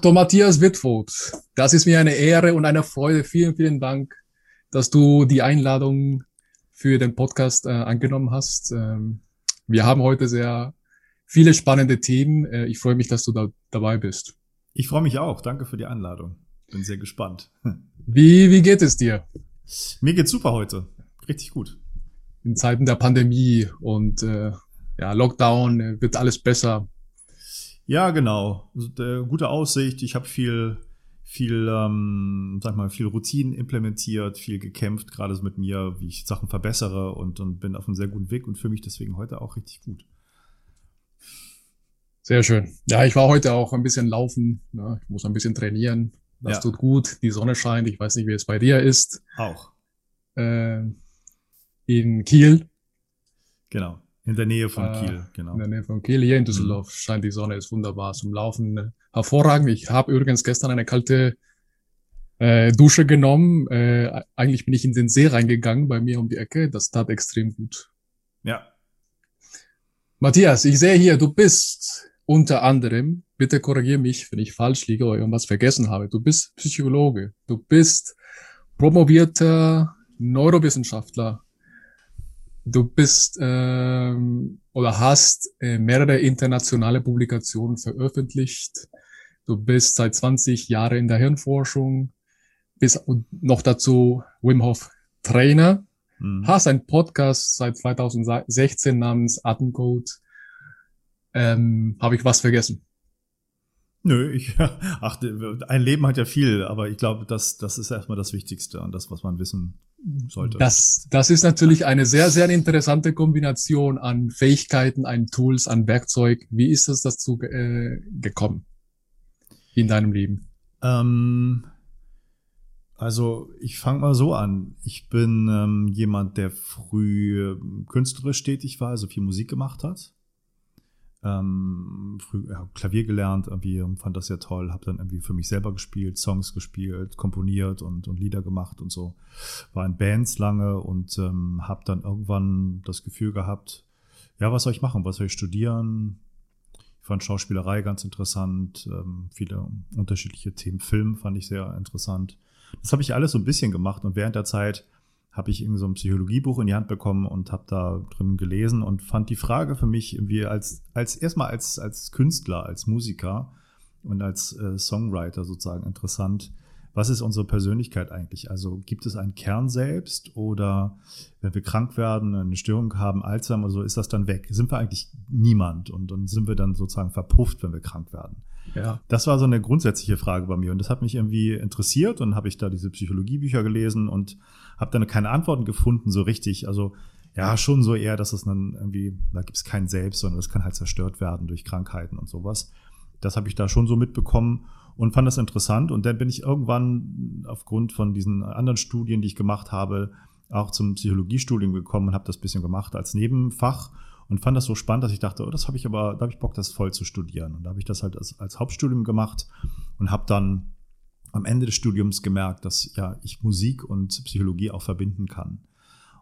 Dr. Matthias Wittvogt, das ist mir eine Ehre und eine Freude. Vielen, vielen Dank, dass du die Einladung für den Podcast äh, angenommen hast. Ähm, wir haben heute sehr viele spannende Themen. Äh, ich freue mich, dass du da dabei bist. Ich freue mich auch. Danke für die Einladung. Bin sehr gespannt. Wie, wie geht es dir? Mir geht's super heute. Richtig gut. In Zeiten der Pandemie und äh, ja, Lockdown äh, wird alles besser. Ja, genau. Also, gute Aussicht. Ich habe viel, viel, ähm, sag mal, viel Routinen implementiert, viel gekämpft, gerade so mit mir, wie ich Sachen verbessere und, und bin auf einem sehr guten Weg und fühle mich deswegen heute auch richtig gut. Sehr schön. Ja, ich war heute auch ein bisschen laufen. Ne? Ich muss ein bisschen trainieren. Das ja. tut gut. Die Sonne scheint. Ich weiß nicht, wie es bei dir ist. Auch. Äh, in Kiel. Genau. In der Nähe von äh, Kiel, genau. In der Nähe von Kiel. Hier in Düsseldorf mhm. scheint die Sonne, ist wunderbar zum Laufen. Hervorragend. Ich habe übrigens gestern eine kalte äh, Dusche genommen. Äh, eigentlich bin ich in den See reingegangen bei mir um die Ecke. Das tat extrem gut. Ja. Matthias, ich sehe hier, du bist unter anderem, bitte korrigiere mich, wenn ich falsch liege oder irgendwas vergessen habe, du bist Psychologe, du bist promovierter Neurowissenschaftler, du bist ähm, oder hast äh, mehrere internationale Publikationen veröffentlicht. Du bist seit 20 Jahren in der Hirnforschung, bist noch dazu Wim Hof Trainer, mhm. hast einen Podcast seit 2016 namens Atemcode. Ähm, Habe ich was vergessen? Nö, ich, ach, ein Leben hat ja viel, aber ich glaube, das, das ist erstmal das Wichtigste und das, was man wissen sollte. Das, das ist natürlich eine sehr, sehr interessante Kombination an Fähigkeiten, an Tools, an Werkzeug. Wie ist es dazu äh, gekommen in deinem Leben? Ähm, also ich fange mal so an. Ich bin ähm, jemand, der früh ähm, künstlerisch tätig war, also viel Musik gemacht hat ähm, früh ja, Klavier gelernt, irgendwie fand das sehr toll, habe dann irgendwie für mich selber gespielt, Songs gespielt, komponiert und, und Lieder gemacht und so. War in Bands lange und ähm, habe dann irgendwann das Gefühl gehabt, ja, was soll ich machen, was soll ich studieren? Ich fand Schauspielerei ganz interessant, ähm, viele unterschiedliche Themen, Film fand ich sehr interessant. Das habe ich alles so ein bisschen gemacht und während der Zeit habe ich irgendwie so ein Psychologiebuch in die Hand bekommen und habe da drin gelesen und fand die Frage für mich irgendwie als, als erstmal als, als Künstler, als Musiker und als äh, Songwriter sozusagen interessant. Was ist unsere Persönlichkeit eigentlich? Also gibt es einen Kern selbst oder wenn wir krank werden, eine Störung haben, Alzheimer, so ist das dann weg? Sind wir eigentlich niemand und dann sind wir dann sozusagen verpufft, wenn wir krank werden? Ja. Das war so eine grundsätzliche Frage bei mir und das hat mich irgendwie interessiert und habe ich da diese Psychologiebücher gelesen und habe dann keine Antworten gefunden so richtig. Also ja, schon so eher, dass es dann irgendwie, da gibt es kein Selbst, sondern das kann halt zerstört werden durch Krankheiten und sowas. Das habe ich da schon so mitbekommen und fand das interessant. Und dann bin ich irgendwann aufgrund von diesen anderen Studien, die ich gemacht habe, auch zum Psychologiestudium gekommen und habe das bisschen gemacht als Nebenfach und fand das so spannend, dass ich dachte, oh, das habe ich aber, da habe ich Bock, das voll zu studieren. Und da habe ich das halt als, als Hauptstudium gemacht und habe dann am Ende des Studiums gemerkt, dass ja ich Musik und Psychologie auch verbinden kann.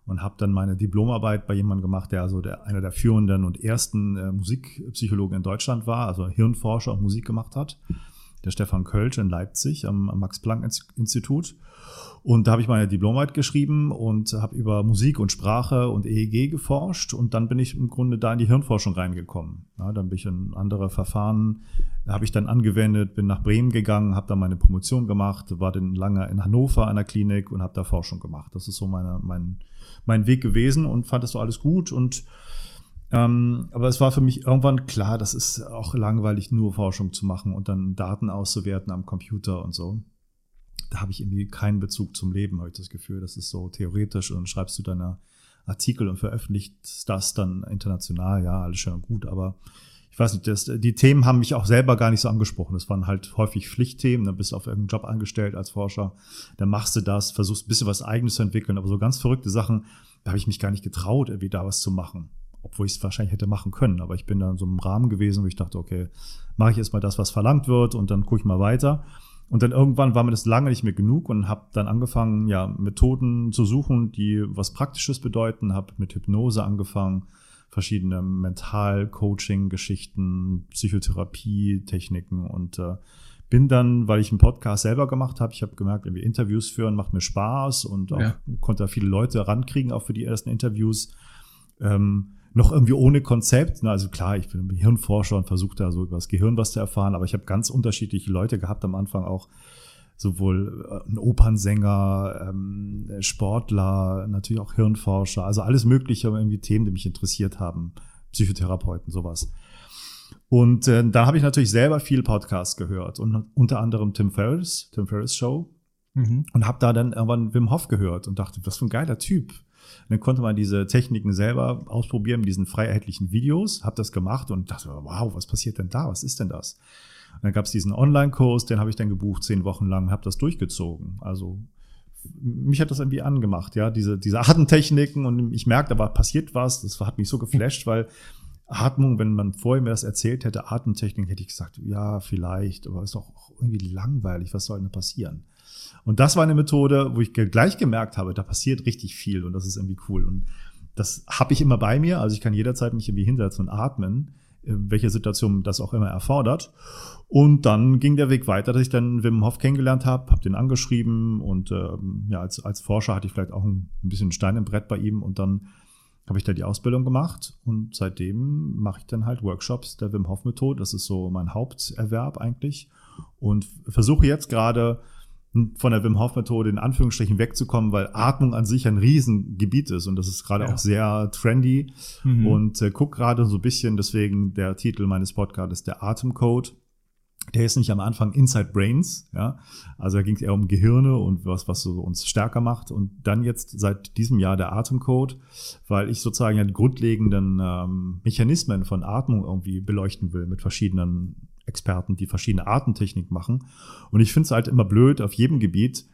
Und habe dann meine Diplomarbeit bei jemandem gemacht, der also der, einer der führenden und ersten äh, Musikpsychologen in Deutschland war, also Hirnforscher und Musik gemacht hat, der Stefan Kölsch in Leipzig am, am Max-Planck-Institut. Und da habe ich meine Diplomarbeit geschrieben und habe über Musik und Sprache und EEG geforscht. Und dann bin ich im Grunde da in die Hirnforschung reingekommen. Ja, dann bin ich in andere Verfahren, habe ich dann angewendet, bin nach Bremen gegangen, habe da meine Promotion gemacht, war dann lange in Hannover an der Klinik und habe da Forschung gemacht. Das ist so meine, mein, mein Weg gewesen und fand das so alles gut. Und ähm, aber es war für mich irgendwann klar, das ist auch langweilig, nur Forschung zu machen und dann Daten auszuwerten am Computer und so da habe ich irgendwie keinen Bezug zum Leben, habe ich das Gefühl. Das ist so theoretisch und schreibst du deine Artikel und veröffentlichst das dann international, ja, alles schön und gut, aber ich weiß nicht, das, die Themen haben mich auch selber gar nicht so angesprochen. Das waren halt häufig Pflichtthemen, dann bist du auf irgendeinen Job angestellt als Forscher, dann machst du das, versuchst ein bisschen was eigenes zu entwickeln, aber so ganz verrückte Sachen, da habe ich mich gar nicht getraut, irgendwie da was zu machen. Obwohl ich es wahrscheinlich hätte machen können, aber ich bin da in so einem Rahmen gewesen, wo ich dachte, okay, mache ich erstmal das, was verlangt wird und dann gucke ich mal weiter. Und dann irgendwann war mir das lange nicht mehr genug und habe dann angefangen, ja, Methoden zu suchen, die was Praktisches bedeuten, habe mit Hypnose angefangen, verschiedene Mental-Coaching-Geschichten, Psychotherapie-Techniken und äh, bin dann, weil ich einen Podcast selber gemacht habe, ich habe gemerkt, irgendwie Interviews führen macht mir Spaß und auch, ja. konnte da viele Leute rankriegen, auch für die ersten Interviews. Ähm, noch irgendwie ohne Konzept. Also klar, ich bin Hirnforscher und versuche da so über das Gehirn was zu erfahren, aber ich habe ganz unterschiedliche Leute gehabt am Anfang auch sowohl äh, ein Opernsänger, ähm, Sportler, natürlich auch Hirnforscher, also alles Mögliche, irgendwie Themen, die mich interessiert haben, Psychotherapeuten, sowas. Und äh, da habe ich natürlich selber viel Podcasts gehört und unter anderem Tim Ferriss, Tim Ferriss Show. Mhm. Und habe da dann irgendwann Wim Hof gehört und dachte, was für ein geiler Typ. Und dann konnte man diese Techniken selber ausprobieren mit diesen frei erhältlichen Videos, habe das gemacht und dachte, wow, was passiert denn da? Was ist denn das? Und dann gab es diesen Online-Kurs, den habe ich dann gebucht, zehn Wochen lang, habe das durchgezogen. Also mich hat das irgendwie angemacht, ja, diese, diese Atemtechniken und ich merkte, aber passiert was, das hat mich so geflasht, weil Atmung, wenn man vorher mir das erzählt hätte, Atemtechnik, hätte ich gesagt, ja, vielleicht, aber ist doch irgendwie langweilig, was soll denn passieren? Und das war eine Methode, wo ich gleich gemerkt habe, da passiert richtig viel und das ist irgendwie cool. Und das habe ich immer bei mir, also ich kann jederzeit mich irgendwie hinsetzen und atmen, welche Situation das auch immer erfordert. Und dann ging der Weg weiter, dass ich dann Wim Hof kennengelernt habe, habe den angeschrieben und ähm, ja, als, als Forscher hatte ich vielleicht auch ein, ein bisschen Stein im Brett bei ihm und dann habe ich da die Ausbildung gemacht und seitdem mache ich dann halt Workshops der Wim Hof Methode. Das ist so mein Haupterwerb eigentlich und versuche jetzt gerade von der Wim Hof Methode in Anführungsstrichen wegzukommen, weil Atmung an sich ein Riesengebiet ist und das ist gerade ja. auch sehr trendy mhm. und äh, guck gerade so ein bisschen, deswegen der Titel meines Podcasts der Atemcode der ist nicht am Anfang Inside Brains, ja. Also da ging es eher um Gehirne und was, was so uns stärker macht. Und dann jetzt seit diesem Jahr der Atemcode, weil ich sozusagen ja die grundlegenden ähm, Mechanismen von Atmung irgendwie beleuchten will mit verschiedenen Experten, die verschiedene Atemtechnik machen. Und ich finde es halt immer blöd, auf jedem Gebiet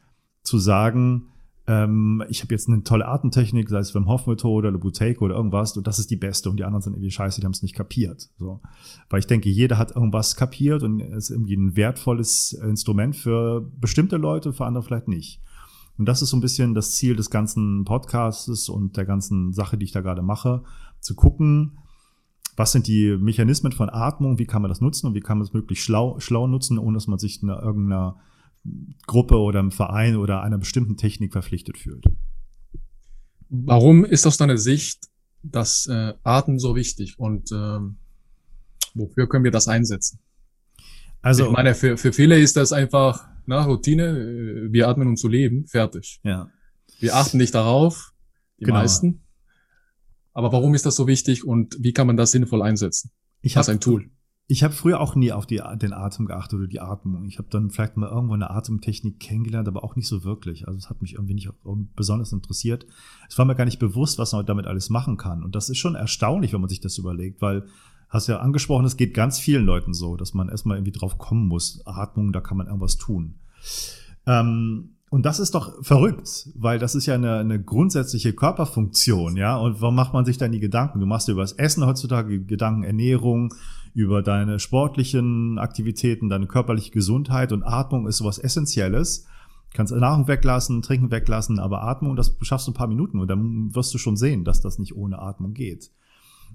zu sagen, ähm, ich habe jetzt eine tolle Atemtechnik, sei es Wim Hof Methode oder Buteyko oder irgendwas, und das ist die beste und die anderen sind irgendwie scheiße, die haben es nicht kapiert. So. Weil ich denke, jeder hat irgendwas kapiert und ist irgendwie ein wertvolles Instrument für bestimmte Leute, für andere vielleicht nicht. Und das ist so ein bisschen das Ziel des ganzen Podcasts und der ganzen Sache, die ich da gerade mache, zu gucken, was sind die Mechanismen von Atmung, wie kann man das nutzen und wie kann man es möglichst schlau, schlau nutzen, ohne dass man sich in irgendeiner Gruppe oder im Verein oder einer bestimmten Technik verpflichtet fühlt. Warum ist aus deiner Sicht das äh, Atmen so wichtig und ähm, wofür können wir das einsetzen? Also ich meine, für, für viele ist das einfach na, Routine. Wir atmen, um zu leben. Fertig. Ja. Wir achten nicht darauf, die genau. meisten. Aber warum ist das so wichtig und wie kann man das sinnvoll einsetzen? Ich habe ein Tool. Ich habe früher auch nie auf die, den Atem geachtet oder die Atmung. Ich habe dann vielleicht mal irgendwo eine Atemtechnik kennengelernt, aber auch nicht so wirklich. Also es hat mich irgendwie nicht besonders interessiert. Es war mir gar nicht bewusst, was man damit alles machen kann. Und das ist schon erstaunlich, wenn man sich das überlegt, weil hast ja angesprochen, es geht ganz vielen Leuten so, dass man erstmal irgendwie drauf kommen muss. Atmung, da kann man irgendwas tun. Ähm, und das ist doch verrückt, weil das ist ja eine, eine grundsätzliche Körperfunktion, ja. Und warum macht man sich dann die Gedanken? Du machst dir über das Essen heutzutage Gedanken, Ernährung, über deine sportlichen Aktivitäten, deine körperliche Gesundheit und Atmung ist sowas Essentielles. Du kannst Nahrung weglassen, Trinken weglassen, aber Atmung, das schaffst du ein paar Minuten und dann wirst du schon sehen, dass das nicht ohne Atmung geht.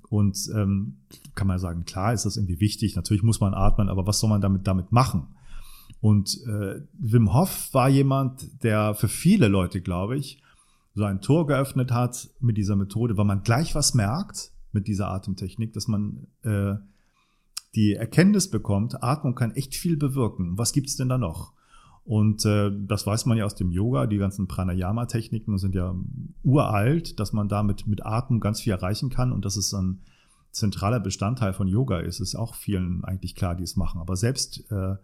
Und ähm, kann man sagen, klar ist das irgendwie wichtig, natürlich muss man atmen, aber was soll man damit damit machen? Und äh, Wim Hof war jemand, der für viele Leute, glaube ich, so ein Tor geöffnet hat mit dieser Methode, weil man gleich was merkt mit dieser Atemtechnik, dass man äh, die Erkenntnis bekommt, Atmung kann echt viel bewirken. Was gibt's denn da noch? Und äh, das weiß man ja aus dem Yoga, die ganzen Pranayama-Techniken sind ja uralt, dass man damit mit Atmung ganz viel erreichen kann und dass es ein zentraler Bestandteil von Yoga ist, ist auch vielen eigentlich klar, die es machen. Aber selbst äh,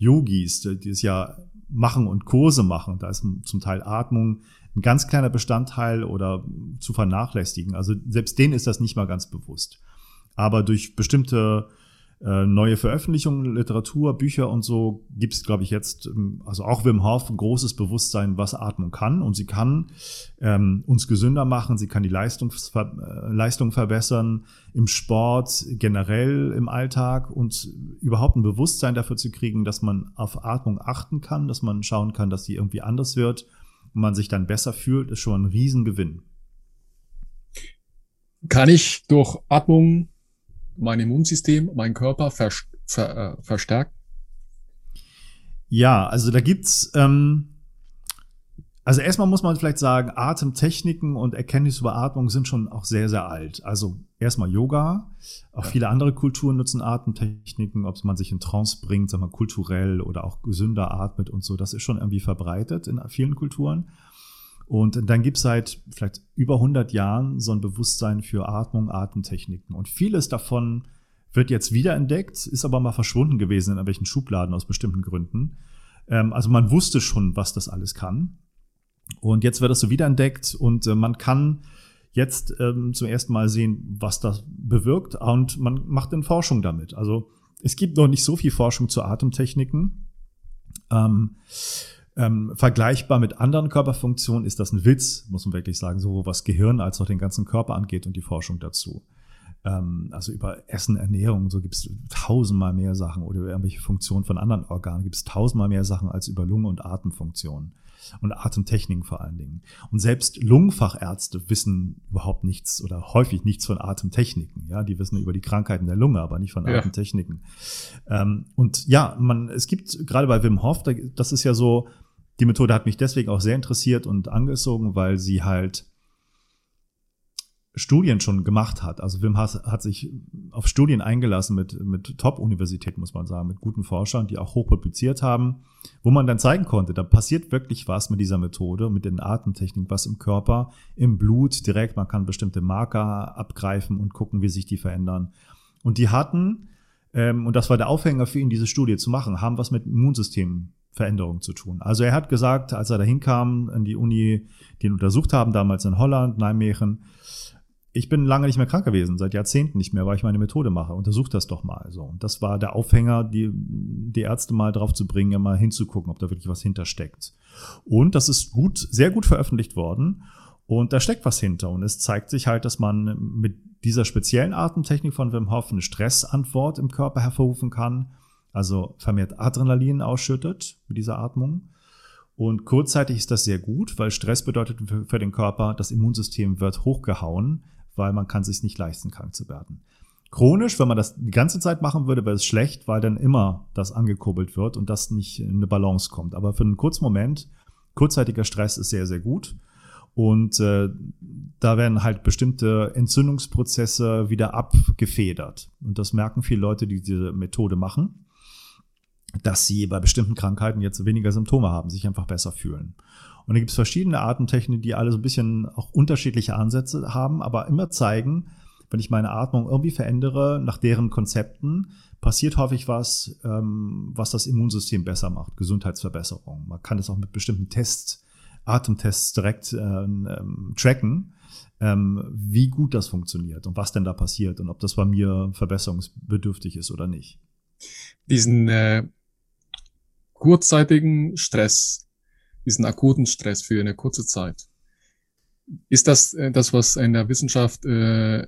Yogis, die es ja machen und Kurse machen, da ist zum Teil Atmung ein ganz kleiner Bestandteil oder zu vernachlässigen. Also selbst denen ist das nicht mal ganz bewusst. Aber durch bestimmte äh, neue Veröffentlichungen, Literatur, Bücher und so gibt es, glaube ich, jetzt, ähm, also auch Wim Hof, ein großes Bewusstsein, was Atmung kann. Und sie kann ähm, uns gesünder machen, sie kann die Leistung, äh, Leistung verbessern im Sport, generell im Alltag und überhaupt ein Bewusstsein dafür zu kriegen, dass man auf Atmung achten kann, dass man schauen kann, dass sie irgendwie anders wird und man sich dann besser fühlt, ist schon ein Riesengewinn. Kann ich durch Atmung mein Immunsystem, mein Körper ver, ver, äh, verstärkt? Ja, also da gibt's ähm, also erstmal muss man vielleicht sagen, Atemtechniken und Erkenntnis über Atmung sind schon auch sehr, sehr alt. Also erstmal Yoga. Auch ja. viele andere Kulturen nutzen Atemtechniken, ob man sich in Trance bringt, sagen wir kulturell oder auch gesünder atmet und so. Das ist schon irgendwie verbreitet in vielen Kulturen. Und dann gibt es seit vielleicht über 100 Jahren so ein Bewusstsein für Atmung, Atemtechniken. Und vieles davon wird jetzt wiederentdeckt, ist aber mal verschwunden gewesen in irgendwelchen Schubladen aus bestimmten Gründen. Ähm, also man wusste schon, was das alles kann. Und jetzt wird das so wiederentdeckt und äh, man kann jetzt ähm, zum ersten Mal sehen, was das bewirkt und man macht dann Forschung damit. Also es gibt noch nicht so viel Forschung zu Atemtechniken. Ähm, ähm, vergleichbar mit anderen Körperfunktionen ist das ein Witz, muss man wirklich sagen, sowohl was Gehirn als auch den ganzen Körper angeht und die Forschung dazu. Ähm, also über Essen, Ernährung, so gibt es tausendmal mehr Sachen oder über irgendwelche Funktionen von anderen Organen gibt es tausendmal mehr Sachen als über Lunge- und Atemfunktionen und Atemtechniken vor allen Dingen. Und selbst Lungenfachärzte wissen überhaupt nichts oder häufig nichts von Atemtechniken. Ja, die wissen über die Krankheiten der Lunge, aber nicht von ja. Atemtechniken. Ähm, und ja, man, es gibt gerade bei Wim Hof, das ist ja so, die Methode hat mich deswegen auch sehr interessiert und angezogen, weil sie halt Studien schon gemacht hat. Also Wim Haas hat sich auf Studien eingelassen mit, mit Top-Universitäten, muss man sagen, mit guten Forschern, die auch hoch publiziert haben, wo man dann zeigen konnte, da passiert wirklich was mit dieser Methode, mit den Atemtechniken, was im Körper, im Blut direkt. Man kann bestimmte Marker abgreifen und gucken, wie sich die verändern. Und die hatten, ähm, und das war der Aufhänger für ihn, diese Studie zu machen, haben was mit Immunsystemveränderungen zu tun. Also er hat gesagt, als er da hinkam in die Uni, die ihn untersucht haben, damals in Holland, Nijmegen, ich bin lange nicht mehr krank gewesen, seit Jahrzehnten nicht mehr, weil ich meine Methode mache. Untersuch das doch mal. So. Und das war der Aufhänger, die, die Ärzte mal drauf zu bringen, ja mal hinzugucken, ob da wirklich was hintersteckt. Und das ist gut, sehr gut veröffentlicht worden. Und da steckt was hinter. Und es zeigt sich halt, dass man mit dieser speziellen Atemtechnik von Wim Hof eine Stressantwort im Körper hervorrufen kann. Also vermehrt Adrenalin ausschüttet mit dieser Atmung. Und kurzzeitig ist das sehr gut, weil Stress bedeutet für, für den Körper, das Immunsystem wird hochgehauen, weil man kann sich nicht leisten, krank zu werden. Chronisch, wenn man das die ganze Zeit machen würde, wäre es schlecht, weil dann immer das angekurbelt wird und das nicht in eine Balance kommt. Aber für einen kurzen Moment, kurzzeitiger Stress ist sehr, sehr gut. Und äh, da werden halt bestimmte Entzündungsprozesse wieder abgefedert. Und das merken viele Leute, die diese Methode machen, dass sie bei bestimmten Krankheiten jetzt weniger Symptome haben, sich einfach besser fühlen. Und da gibt es verschiedene Atemtechniken, die alle so ein bisschen auch unterschiedliche Ansätze haben, aber immer zeigen, wenn ich meine Atmung irgendwie verändere, nach deren Konzepten, passiert häufig was, ähm, was das Immunsystem besser macht, Gesundheitsverbesserung. Man kann das auch mit bestimmten Tests, Atemtests direkt ähm, ähm, tracken, ähm, wie gut das funktioniert und was denn da passiert und ob das bei mir verbesserungsbedürftig ist oder nicht. Diesen äh, kurzzeitigen Stress, diesen akuten Stress für eine kurze Zeit. Ist das äh, das, was in der Wissenschaft äh,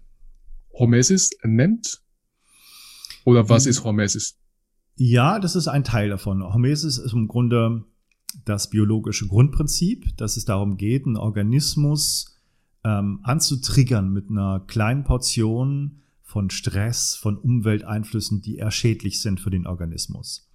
Hormesis nennt? Oder was hm. ist Hormesis? Ja, das ist ein Teil davon. Hormesis ist im Grunde das biologische Grundprinzip, dass es darum geht, einen Organismus ähm, anzutriggern mit einer kleinen Portion von Stress, von Umwelteinflüssen, die eher schädlich sind für den Organismus.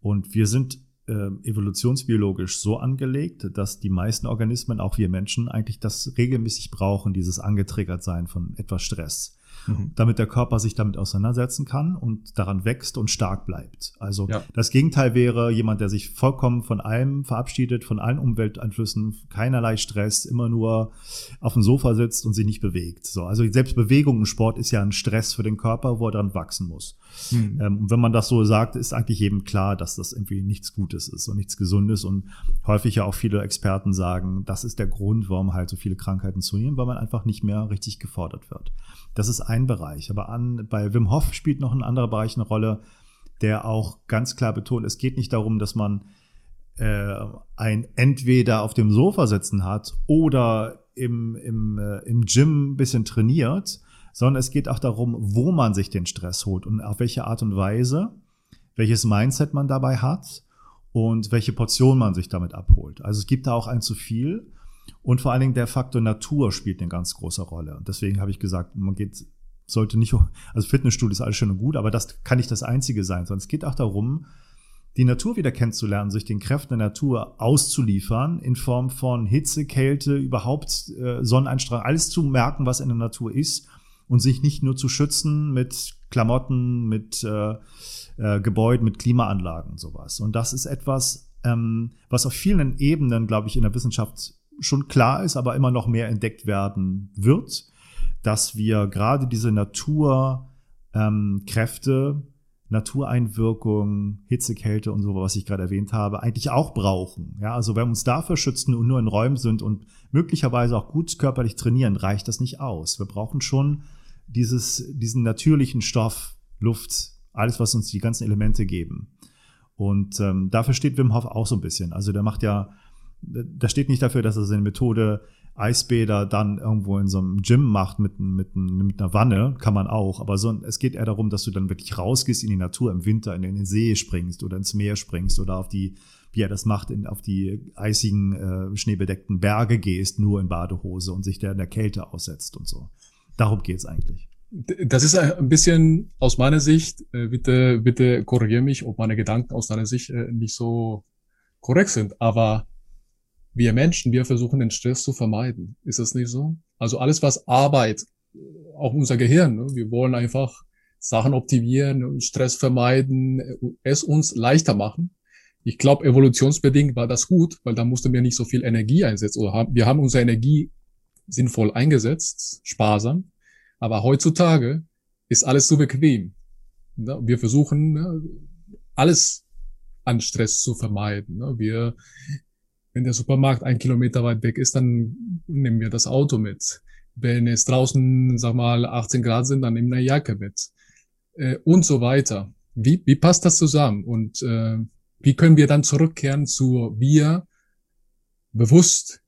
Und wir sind äh, evolutionsbiologisch so angelegt, dass die meisten Organismen, auch wir Menschen, eigentlich das regelmäßig brauchen, dieses angetriggert sein von etwas Stress mhm. damit der Körper sich damit auseinandersetzen kann und daran wächst und stark bleibt. Also ja. das Gegenteil wäre jemand, der sich vollkommen von allem verabschiedet, von allen Umwelteinflüssen, keinerlei Stress, immer nur auf dem Sofa sitzt und sich nicht bewegt. So, also selbst Bewegung im Sport ist ja ein Stress für den Körper, wo er dann wachsen muss. Mhm. Ähm, und wenn man das so sagt, ist eigentlich jedem klar, dass das irgendwie nichts Gutes ist und nichts Gesundes. Und häufig ja auch viele Experten sagen, das ist der Grund, warum halt so viele Krankheiten zunehmen, weil man einfach nicht mehr richtig gefordert wird. Das ist ein Bereich. Aber an, bei Wim Hof spielt noch ein anderer Bereich eine Rolle, der auch ganz klar betont, es geht nicht darum, dass man äh, ein entweder auf dem Sofa sitzen hat oder im, im, äh, im Gym ein bisschen trainiert, sondern es geht auch darum, wo man sich den Stress holt und auf welche Art und Weise, welches Mindset man dabei hat und welche Portion man sich damit abholt. Also es gibt da auch ein zu viel und vor allen Dingen der Faktor Natur spielt eine ganz große Rolle. Und deswegen habe ich gesagt, man geht, sollte nicht, also Fitnessstudio ist alles schön und gut, aber das kann nicht das einzige sein, sondern es geht auch darum, die Natur wieder kennenzulernen, sich den Kräften der Natur auszuliefern, in Form von Hitze, Kälte, überhaupt äh, Sonneneinstrahlung, alles zu merken, was in der Natur ist und sich nicht nur zu schützen mit Klamotten, mit äh, äh, Gebäuden, mit Klimaanlagen und sowas. Und das ist etwas, ähm, was auf vielen Ebenen, glaube ich, in der Wissenschaft schon klar ist, aber immer noch mehr entdeckt werden wird, dass wir gerade diese Naturkräfte ähm, Natureinwirkung, Hitze, Kälte und so, was ich gerade erwähnt habe, eigentlich auch brauchen. Ja, also wenn wir uns dafür schützen und nur in Räumen sind und möglicherweise auch gut körperlich trainieren, reicht das nicht aus. Wir brauchen schon dieses, diesen natürlichen Stoff, Luft, alles, was uns die ganzen Elemente geben. Und ähm, dafür steht Wim Hof auch so ein bisschen. Also der macht ja, da steht nicht dafür, dass er seine Methode Eisbäder dann irgendwo in so einem Gym macht mit, mit, mit einer Wanne, kann man auch. Aber so, es geht eher darum, dass du dann wirklich rausgehst in die Natur im Winter, in den See springst oder ins Meer springst oder auf die, wie er das macht, in, auf die eisigen, äh, schneebedeckten Berge gehst, nur in Badehose und sich der in der Kälte aussetzt und so. Darum geht's eigentlich. Das ist ein bisschen aus meiner Sicht, äh, bitte, bitte korrigiere mich, ob meine Gedanken aus deiner Sicht äh, nicht so korrekt sind, aber wir Menschen, wir versuchen den Stress zu vermeiden. Ist das nicht so? Also alles, was Arbeit, auch unser Gehirn, ne? wir wollen einfach Sachen optimieren, Stress vermeiden, es uns leichter machen. Ich glaube, evolutionsbedingt war das gut, weil da mussten wir nicht so viel Energie einsetzen. Oder haben, wir haben unsere Energie sinnvoll eingesetzt, sparsam. Aber heutzutage ist alles so bequem. Ne? Wir versuchen, ne, alles an Stress zu vermeiden. Ne? Wir wenn der Supermarkt ein Kilometer weit weg ist, dann nehmen wir das Auto mit. Wenn es draußen, sag mal, 18 Grad sind, dann nehmen wir eine Jacke mit. Äh, und so weiter. Wie, wie passt das zusammen? Und äh, wie können wir dann zurückkehren zu wir bewusst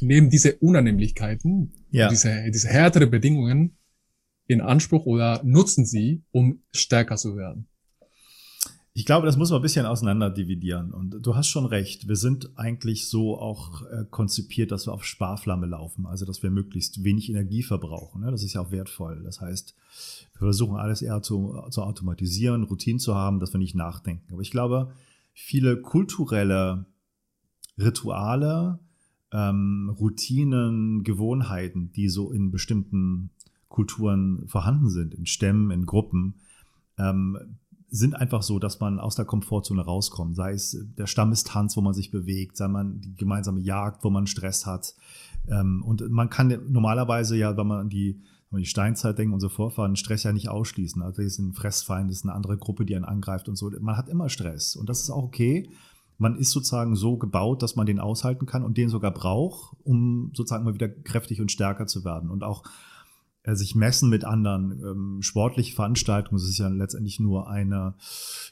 nehmen diese Unannehmlichkeiten, ja. diese, diese härtere Bedingungen in Anspruch oder nutzen sie, um stärker zu werden? Ich glaube, das muss man ein bisschen auseinander dividieren. Und du hast schon recht. Wir sind eigentlich so auch äh, konzipiert, dass wir auf Sparflamme laufen. Also, dass wir möglichst wenig Energie verbrauchen. Ne? Das ist ja auch wertvoll. Das heißt, wir versuchen alles eher zu, zu automatisieren, Routinen zu haben, dass wir nicht nachdenken. Aber ich glaube, viele kulturelle Rituale, ähm, Routinen, Gewohnheiten, die so in bestimmten Kulturen vorhanden sind, in Stämmen, in Gruppen, ähm, sind einfach so, dass man aus der Komfortzone rauskommt. Sei es der Stammestanz, wo man sich bewegt, sei man die gemeinsame Jagd, wo man Stress hat. Ähm, und man kann normalerweise ja, wenn man an die, wenn man die Steinzeit denkt, unsere Vorfahren, Stress ja nicht ausschließen. Also ist ein Fressfeind, ist eine andere Gruppe, die einen angreift und so. Man hat immer Stress und das ist auch okay. Man ist sozusagen so gebaut, dass man den aushalten kann und den sogar braucht, um sozusagen mal wieder kräftig und stärker zu werden. Und auch äh, sich messen mit anderen. Ähm, sportliche Veranstaltungen, das ist ja letztendlich nur eine,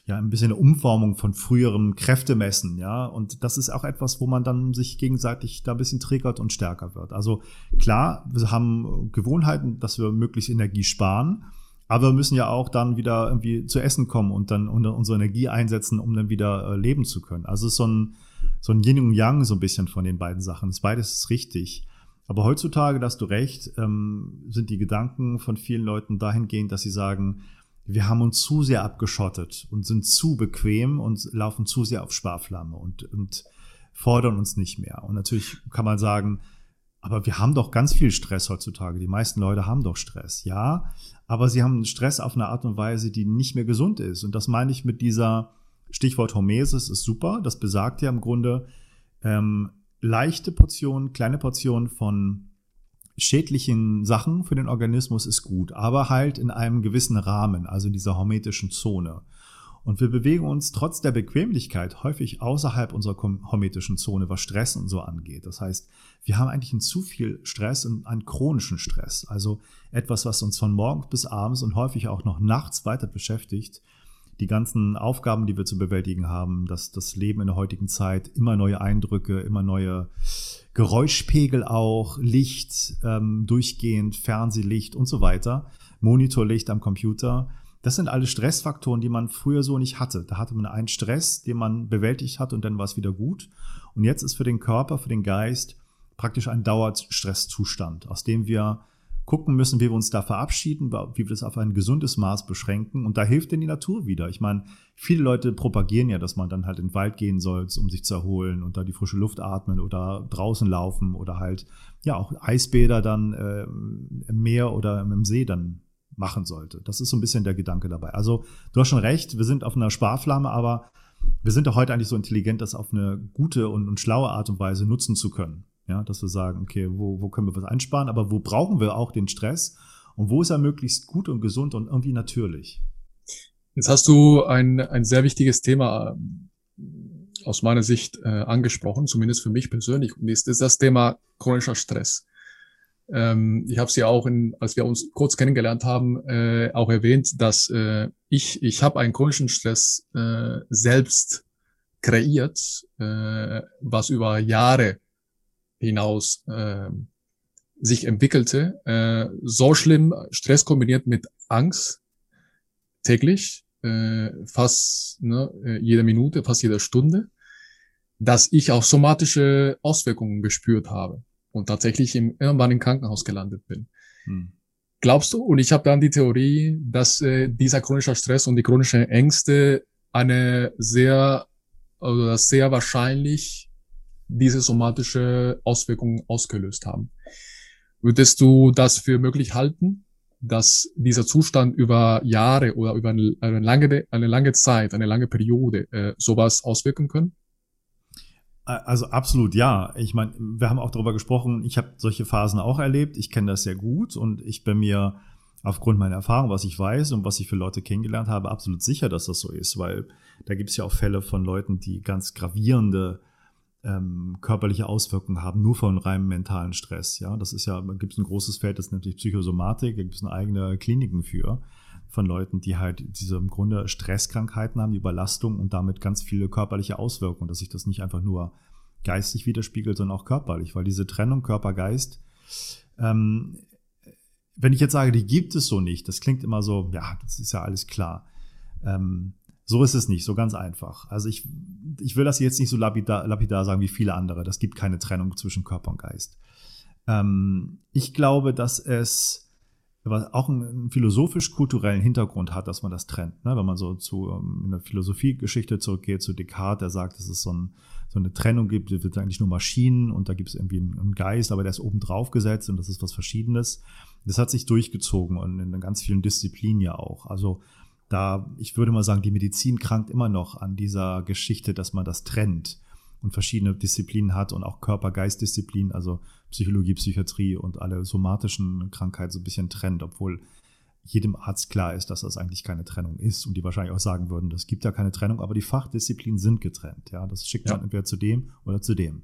ja, ein bisschen eine Umformung von früherem Kräftemessen, ja. Und das ist auch etwas, wo man dann sich gegenseitig da ein bisschen triggert und stärker wird. Also klar, wir haben Gewohnheiten, dass wir möglichst Energie sparen. Aber wir müssen ja auch dann wieder irgendwie zu essen kommen und dann unsere Energie einsetzen, um dann wieder äh, leben zu können. Also es ist so ein, so ein Yin und Yang so ein bisschen von den beiden Sachen. Beides ist richtig. Aber heutzutage, da hast du recht, ähm, sind die Gedanken von vielen Leuten dahingehend, dass sie sagen, wir haben uns zu sehr abgeschottet und sind zu bequem und laufen zu sehr auf Sparflamme und, und fordern uns nicht mehr. Und natürlich kann man sagen, aber wir haben doch ganz viel Stress heutzutage. Die meisten Leute haben doch Stress. Ja, aber sie haben Stress auf eine Art und Weise, die nicht mehr gesund ist. Und das meine ich mit dieser Stichwort Hormesis ist super. Das besagt ja im Grunde, ähm, leichte Portionen, kleine Portionen von schädlichen Sachen für den Organismus ist gut, aber halt in einem gewissen Rahmen, also in dieser hormetischen Zone. Und wir bewegen uns trotz der Bequemlichkeit häufig außerhalb unserer hormetischen Zone, was Stress und so angeht. Das heißt, wir haben eigentlich einen zu viel Stress und einen chronischen Stress. Also etwas, was uns von morgens bis abends und häufig auch noch nachts weiter beschäftigt, die ganzen Aufgaben, die wir zu bewältigen haben, dass das Leben in der heutigen Zeit immer neue Eindrücke, immer neue Geräuschpegel auch, Licht ähm, durchgehend, Fernsehlicht und so weiter, Monitorlicht am Computer. Das sind alle Stressfaktoren, die man früher so nicht hatte. Da hatte man einen Stress, den man bewältigt hat und dann war es wieder gut. Und jetzt ist für den Körper, für den Geist praktisch ein Dauerstresszustand, aus dem wir gucken müssen, wie wir uns da verabschieden, wie wir das auf ein gesundes Maß beschränken. Und da hilft denn die Natur wieder. Ich meine, viele Leute propagieren ja, dass man dann halt in den Wald gehen soll, um sich zu erholen und da die frische Luft atmen oder draußen laufen oder halt ja auch Eisbäder dann äh, im Meer oder im See dann machen sollte. Das ist so ein bisschen der Gedanke dabei. Also du hast schon recht, wir sind auf einer Sparflamme, aber wir sind doch heute eigentlich so intelligent, das auf eine gute und, und schlaue Art und Weise nutzen zu können. Ja, dass wir sagen, okay, wo, wo können wir was einsparen, aber wo brauchen wir auch den Stress und wo ist er möglichst gut und gesund und irgendwie natürlich? Jetzt hast du ein, ein sehr wichtiges Thema ähm, aus meiner Sicht äh, angesprochen, zumindest für mich persönlich, und ist, ist das Thema chronischer Stress. Ähm, ich habe es ja auch, in, als wir uns kurz kennengelernt haben, äh, auch erwähnt, dass äh, ich, ich habe einen chronischen Stress äh, selbst kreiert, äh, was über Jahre hinaus äh, sich entwickelte. Äh, so schlimm, Stress kombiniert mit Angst täglich, äh, fast ne, äh, jede Minute, fast jede Stunde, dass ich auch somatische Auswirkungen gespürt habe und tatsächlich im, irgendwann im Krankenhaus gelandet bin. Hm. Glaubst du? Und ich habe dann die Theorie, dass äh, dieser chronische Stress und die chronischen Ängste eine sehr oder sehr wahrscheinlich diese somatische Auswirkungen ausgelöst haben. Würdest du das für möglich halten, dass dieser Zustand über Jahre oder über eine, lange, eine lange Zeit, eine lange Periode äh, sowas auswirken können? Also absolut ja. Ich meine, wir haben auch darüber gesprochen, ich habe solche Phasen auch erlebt, ich kenne das sehr gut und ich bin mir aufgrund meiner Erfahrung, was ich weiß und was ich für Leute kennengelernt habe, absolut sicher, dass das so ist, weil da gibt es ja auch Fälle von Leuten, die ganz gravierende ähm, körperliche Auswirkungen haben, nur von reinem mentalen Stress. Ja, das ist ja, gibt es ein großes Feld, das nennt sich Psychosomatik, da gibt es eigene Kliniken für, von Leuten, die halt diese im Grunde Stresskrankheiten haben, die Überlastung und damit ganz viele körperliche Auswirkungen, dass sich das nicht einfach nur geistig widerspiegelt, sondern auch körperlich, weil diese Trennung Körper-Geist, ähm, wenn ich jetzt sage, die gibt es so nicht, das klingt immer so, ja, das ist ja alles klar. Ähm, so ist es nicht, so ganz einfach. Also ich, ich will das jetzt nicht so lapidar, lapidar sagen wie viele andere. Das gibt keine Trennung zwischen Körper und Geist. Ähm, ich glaube, dass es auch einen philosophisch-kulturellen Hintergrund hat, dass man das trennt. Ne? Wenn man so zu ähm, in der Philosophiegeschichte zurückgeht, zu Descartes, der sagt, dass es so, ein, so eine Trennung gibt, die wird eigentlich nur Maschinen und da gibt es irgendwie einen, Geist, aber der ist oben drauf gesetzt und das ist was Verschiedenes. Das hat sich durchgezogen und in ganz vielen Disziplinen ja auch. Also da, ich würde mal sagen, die Medizin krankt immer noch an dieser Geschichte, dass man das trennt und verschiedene Disziplinen hat und auch Körper-Geist-Disziplinen, also Psychologie, Psychiatrie und alle somatischen Krankheiten so ein bisschen trennt, obwohl jedem Arzt klar ist, dass das eigentlich keine Trennung ist und die wahrscheinlich auch sagen würden, das gibt ja keine Trennung, aber die Fachdisziplinen sind getrennt. Ja, das schickt ja. man entweder zu dem oder zu dem.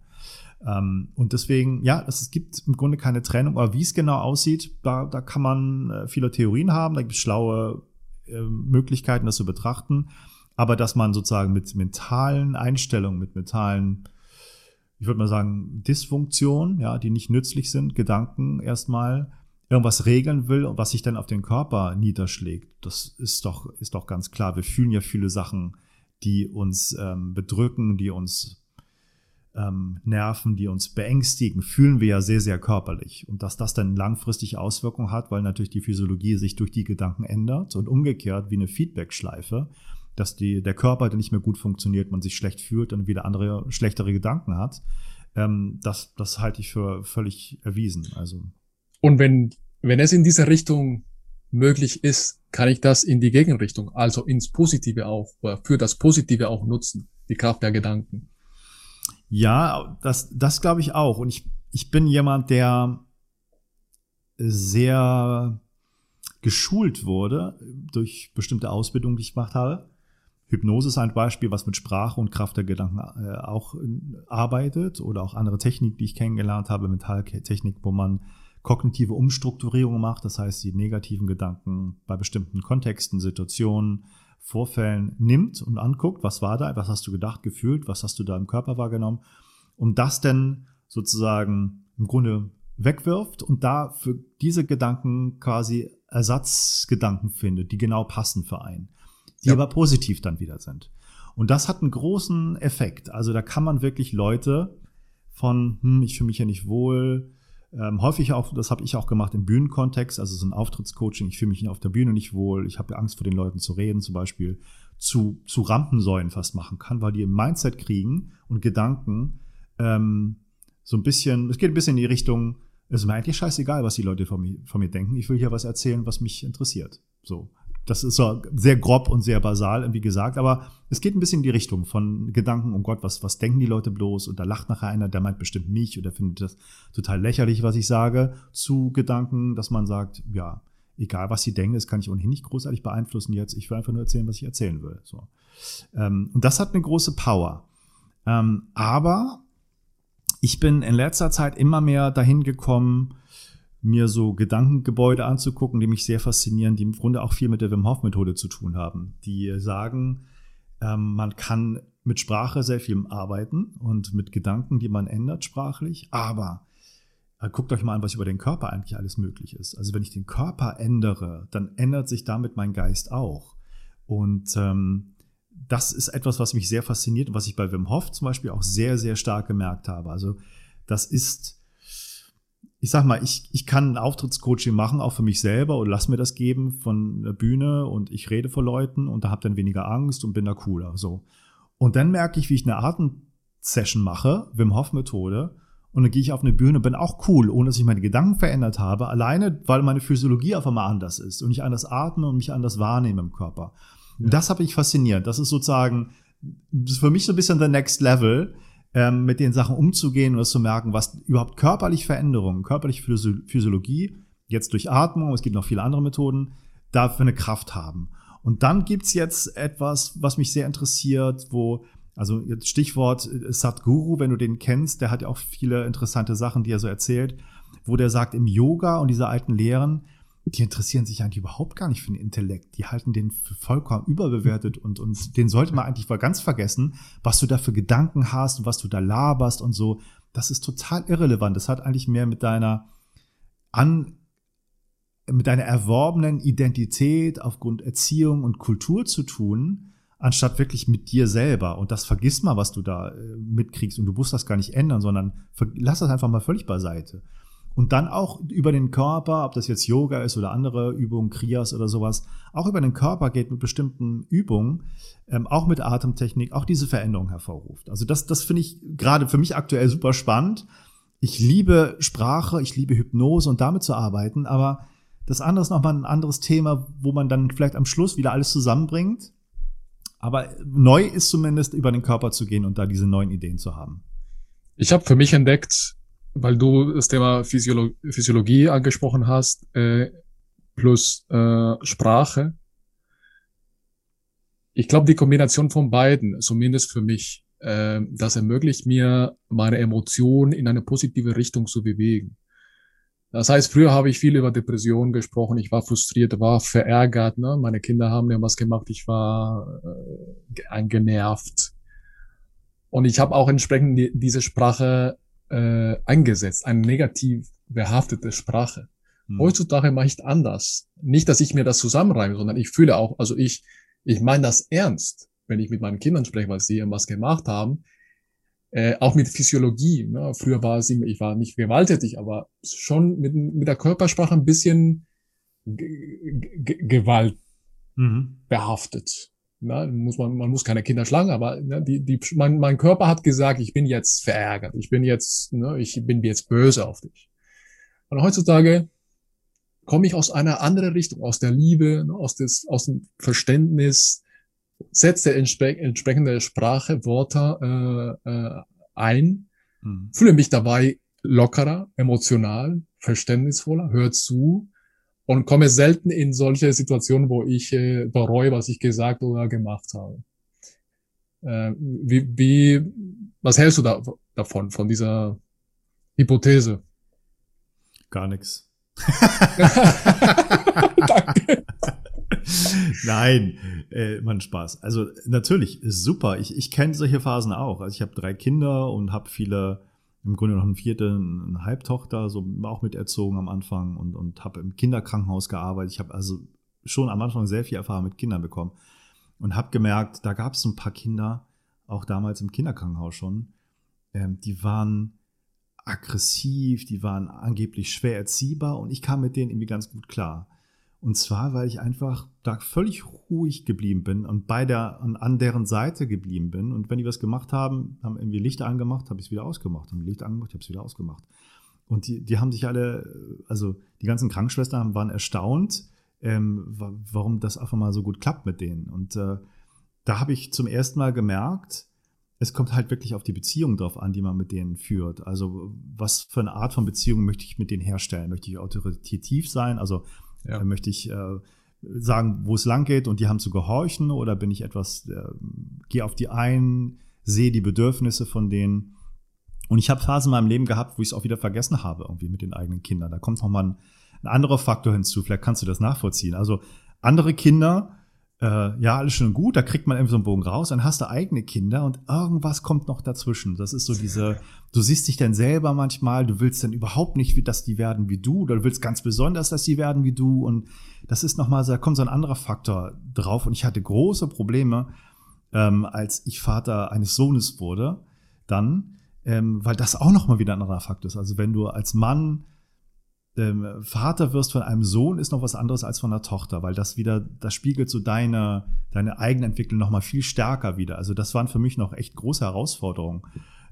Ähm, und deswegen, ja, es gibt im Grunde keine Trennung, aber wie es genau aussieht, da, da kann man äh, viele Theorien haben, da gibt es schlaue äh, Möglichkeiten, das zu betrachten. Aber dass man sozusagen mit mentalen Einstellungen, mit mentalen, ich würde mal sagen, Dysfunktionen, ja, die nicht nützlich sind, Gedanken erstmal, irgendwas regeln will und was sich dann auf den Körper niederschlägt, das ist doch, ist doch ganz klar. Wir fühlen ja viele Sachen, die uns ähm, bedrücken, die uns ähm, Nerven, die uns beängstigen, fühlen wir ja sehr, sehr körperlich. Und dass das dann langfristig Auswirkungen hat, weil natürlich die Physiologie sich durch die Gedanken ändert und umgekehrt wie eine Feedbackschleife, dass die, der Körper dann nicht mehr gut funktioniert, man sich schlecht fühlt und wieder andere, schlechtere Gedanken hat. Ähm, das, das halte ich für völlig erwiesen. Also. Und wenn, wenn es in dieser Richtung möglich ist, kann ich das in die Gegenrichtung, also ins Positive auch, für das Positive auch nutzen, die Kraft der Gedanken. Ja, das, das glaube ich auch. Und ich, ich bin jemand, der sehr geschult wurde durch bestimmte Ausbildungen, die ich gemacht habe. Hypnose ist ein Beispiel, was mit Sprache und Kraft der Gedanken äh, auch äh, arbeitet oder auch andere Techniken, die ich kennengelernt habe, Mentaltechnik, wo man kognitive Umstrukturierung macht, das heißt die negativen Gedanken bei bestimmten Kontexten, Situationen, Vorfällen nimmt und anguckt, was war da, was hast du gedacht, gefühlt, was hast du da im Körper wahrgenommen, um das dann sozusagen im Grunde wegwirft und da für diese Gedanken quasi Ersatzgedanken findet, die genau passen für einen, die ja. aber positiv dann wieder sind. Und das hat einen großen Effekt. Also da kann man wirklich Leute von, hm, ich fühle mich ja nicht wohl, Ähm, häufig auch, das habe ich auch gemacht im Bühnenkontext, also so ein Auftrittscoaching. Ich fühle mich auf der Bühne nicht wohl. Ich habe Angst vor den Leuten zu reden, zum Beispiel zu, zu Rampensäulen fast machen kann, weil die im Mindset kriegen und Gedanken ähm, so ein bisschen, es geht ein bisschen in die Richtung, es ist mir eigentlich scheißegal, was die Leute von mir, von mir denken. Ich will hier was erzählen, was mich interessiert. So. Das ist so sehr grob und sehr basal, wie gesagt, aber es geht ein bisschen in die Richtung von Gedanken, um Gott, was, was denken die Leute bloß? Und da lacht nachher einer, der meint bestimmt mich oder findet das total lächerlich, was ich sage, zu Gedanken, dass man sagt, ja, egal was sie denken, das kann ich ohnehin nicht großartig beeinflussen jetzt. Ich will einfach nur erzählen, was ich erzählen will. So. Ähm, und das hat eine große Power. Ähm, aber ich bin in letzter Zeit immer mehr dahin gekommen, mir so Gedankengebäude anzugucken, die mich sehr faszinieren, die im Grunde auch viel mit der Wim Hof Methode zu tun haben. Die sagen, ähm, man kann mit Sprache sehr viel arbeiten und mit Gedanken, die man ändert sprachlich, aber äh, guckt euch mal an, was über den Körper eigentlich alles möglich ist. Also wenn ich den Körper ändere, dann ändert sich damit mein Geist auch. Und ähm, das ist etwas, was mich sehr fasziniert und was ich bei Wim Hof zum Beispiel auch sehr, sehr stark gemerkt habe. Also das ist ich sag mal, ich, ich kann ein Auftrittscoaching machen, auch für mich selber und lass mir das geben von der Bühne und ich rede vor Leuten und da habe dann weniger Angst und bin da cooler. So. Und dann merke ich, wie ich eine Atemsession mache, Wim Hof Methode, und dann gehe ich auf eine Bühne, bin auch cool, ohne dass ich meine Gedanken verändert habe, alleine, weil meine Physiologie auf einmal anders ist und ich anders atme und mich anders wahrnehme im Körper. Ja. Das habe ich fasziniert. Das ist sozusagen, das ist für mich so ein bisschen the next level, ähm, mit den Sachen umzugehen und das zu merken, was überhaupt körperliche Veränderungen, körperliche Physiologie, jetzt durch Atmung, es gibt noch viele andere Methoden, dafür eine Kraft haben. Und dann gibt's jetzt etwas, was mich sehr interessiert, wo, also jetzt Stichwort äh, Sadhguru, wenn du den kennst, der hat ja auch viele interessante Sachen, die er so erzählt, wo der sagt, im Yoga und diese alten Lehren, die interessieren sich eigentlich überhaupt gar nicht für den Intellekt. Die halten den für vollkommen überbewertet und, und den sollte man eigentlich mal ganz vergessen, was du da für Gedanken hast und was du da laberst und so. Das ist total irrelevant. Das hat eigentlich mehr mit deiner an, mit deiner erworbenen Identität aufgrund Erziehung und Kultur zu tun, anstatt wirklich mit dir selber. Und das vergiss mal, was du da äh, mitkriegst und du musst das gar nicht ändern, sondern lass das einfach mal völlig beiseite. Und dann auch über den Körper, ob das jetzt Yoga ist oder andere Übungen, Kriyas oder sowas, auch über den Körper geht mit bestimmten Übungen, ähm, auch mit Atemtechnik, auch diese Veränderung hervorruft. Also das, das finde ich gerade für mich aktuell super spannend. Ich liebe Sprache, ich liebe Hypnose und damit zu arbeiten, aber das andere ist nochmal ein anderes Thema, wo man dann vielleicht am Schluss wieder alles zusammenbringt. Aber neu ist zumindest über den Körper zu gehen und da diese neuen Ideen zu haben. Ich habe für mich entdeckt, weil du das Thema Physiolo Physiologie angesprochen hast, äh, plus äh, Sprache. Ich glaube, die Kombination von beiden, zumindest für mich, äh, das ermöglicht mir, meine Emotionen in eine positive Richtung zu bewegen. Das heißt, früher habe ich viel über Depressionen gesprochen. Ich war frustriert, war verärgert. Ne? Meine Kinder haben mir was gemacht. Ich war äh, angenervt. Und ich habe auch entsprechend die, diese Sprache äh, eingesetzt, eine negativ behaftete Sprache. Hm. Heutzutage mache ich anders. Nicht, dass ich mir das zusammenreime, sondern ich fühle auch, also ich, ich meine das ernst, wenn ich mit meinen Kindern spreche, weil sie irgendwas gemacht haben. Äh, auch mit Physiologie. Ne? Früher war es, ich war nicht gewalttätig, aber schon mit, mit der Körpersprache ein bisschen Gewalt mhm. behaftet. Na, muss man, man muss keine Kinder schlagen, aber ne, die, die, mein, mein Körper hat gesagt, ich bin jetzt verärgert, ich bin jetzt, ne, ich bin jetzt böse auf dich. Und heutzutage komme ich aus einer anderen Richtung, aus der Liebe, ne, aus, des, aus dem Verständnis, setze entspre entsprechende Sprache, Worte äh, äh, ein, mhm. fühle mich dabei lockerer, emotional, verständnisvoller, hör zu, und komme selten in solche Situationen, wo ich äh, bereue, was ich gesagt oder gemacht habe. Äh, wie, wie, was hältst du da, davon, von dieser Hypothese? Gar nichts. Danke. Nein, äh, man Spaß. Also natürlich, ist super. Ich, ich kenne solche Phasen auch. Also ich habe drei Kinder und habe viele im Grunde noch eine vierte, eine Halbtochter, so auch miterzogen am Anfang und, und habe im Kinderkrankenhaus gearbeitet. Ich habe also schon am Anfang sehr viel Erfahrung mit Kindern bekommen und habe gemerkt, da gab es ein paar Kinder, auch damals im Kinderkrankenhaus schon, ähm, die waren aggressiv, die waren angeblich schwer erziehbar und ich kam mit denen irgendwie ganz gut klar. Und zwar, weil ich einfach da völlig ruhig geblieben bin und bei der und an deren Seite geblieben bin. Und wenn die was gemacht haben, haben irgendwie Licht angemacht, habe ich es wieder ausgemacht. Haben Licht angemacht, habe es wieder ausgemacht. Und die, die haben sich alle, also die ganzen Krankenschwestern waren erstaunt, ähm, warum das einfach mal so gut klappt mit denen. Und äh, da habe ich zum ersten Mal gemerkt, es kommt halt wirklich auf die Beziehung drauf an, die man mit denen führt. Also was für eine Art von Beziehung möchte ich mit denen herstellen? Möchte ich autoritativ sein? Also ja. äh, möchte ich äh, sagen, wo es lang geht und die haben zu gehorchen? Oder bin ich etwas, äh, gehe auf die ein, sehe die Bedürfnisse von denen? Und ich habe Phasen in meinem Leben gehabt, wo ich es auch wieder vergessen habe, irgendwie mit den eigenen Kindern. Da kommt nochmal ein, ein anderer Faktor hinzu. Vielleicht kannst du das nachvollziehen. Also andere Kinder äh, ja, alles schön gut, da kriegt man irgendwie so einen Bogen raus, dann hast du eigene Kinder und irgendwas kommt noch dazwischen. Das ist so diese, du siehst dich dann selber manchmal, du willst dann überhaupt nicht, dass die werden wie du, oder du willst ganz besonders, dass die werden wie du und das ist nochmal, da kommt so ein anderer Faktor drauf und ich hatte große Probleme, ähm, als ich Vater eines Sohnes wurde, dann, ähm, weil das auch nochmal wieder ein anderer Faktor ist. Also wenn du als Mann ähm, Vater wirst von einem Sohn, ist noch was anderes als von einer Tochter, weil das wieder, das spiegelt so deine, deine eigene Entwicklung noch mal viel stärker wieder. Also das waren für mich noch echt große Herausforderungen.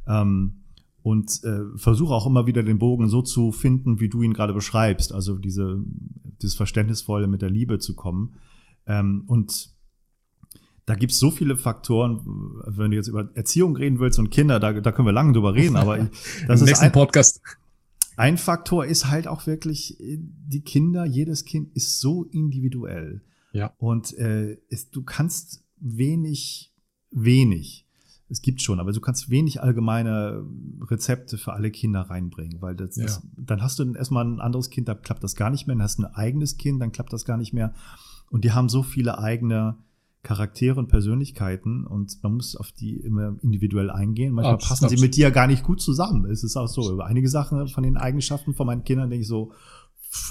Ähm, und äh, versuche auch immer wieder den Bogen so zu finden, wie du ihn gerade beschreibst. Also diese, dieses Verständnisvolle mit der Liebe zu kommen. Ähm, und da gibt's so viele Faktoren, wenn du jetzt über Erziehung reden willst und Kinder, da, da können wir lange drüber reden, aber das Im ist nächsten ein, Podcast. Ein Faktor ist halt auch wirklich, äh, die Kinder, jedes Kind ist so individuell. Ja. Und äh, es, du kannst wenig, wenig, es gibt schon, aber du kannst wenig allgemeine Rezepte für alle Kinder reinbringen, weil das, ja. das dann hast du erstmal ein anderes Kind, da klappt das gar nicht mehr, dann hast du ein eigenes Kind, dann klappt das gar nicht mehr. Und die haben so viele eigene Charaktere und Persönlichkeiten und man muss auf die immer individuell eingehen. Manchmal Abs passen sie mit dir gar nicht gut zusammen. Es ist auch so. Über einige Sachen von den Eigenschaften von meinen Kindern denke ich so,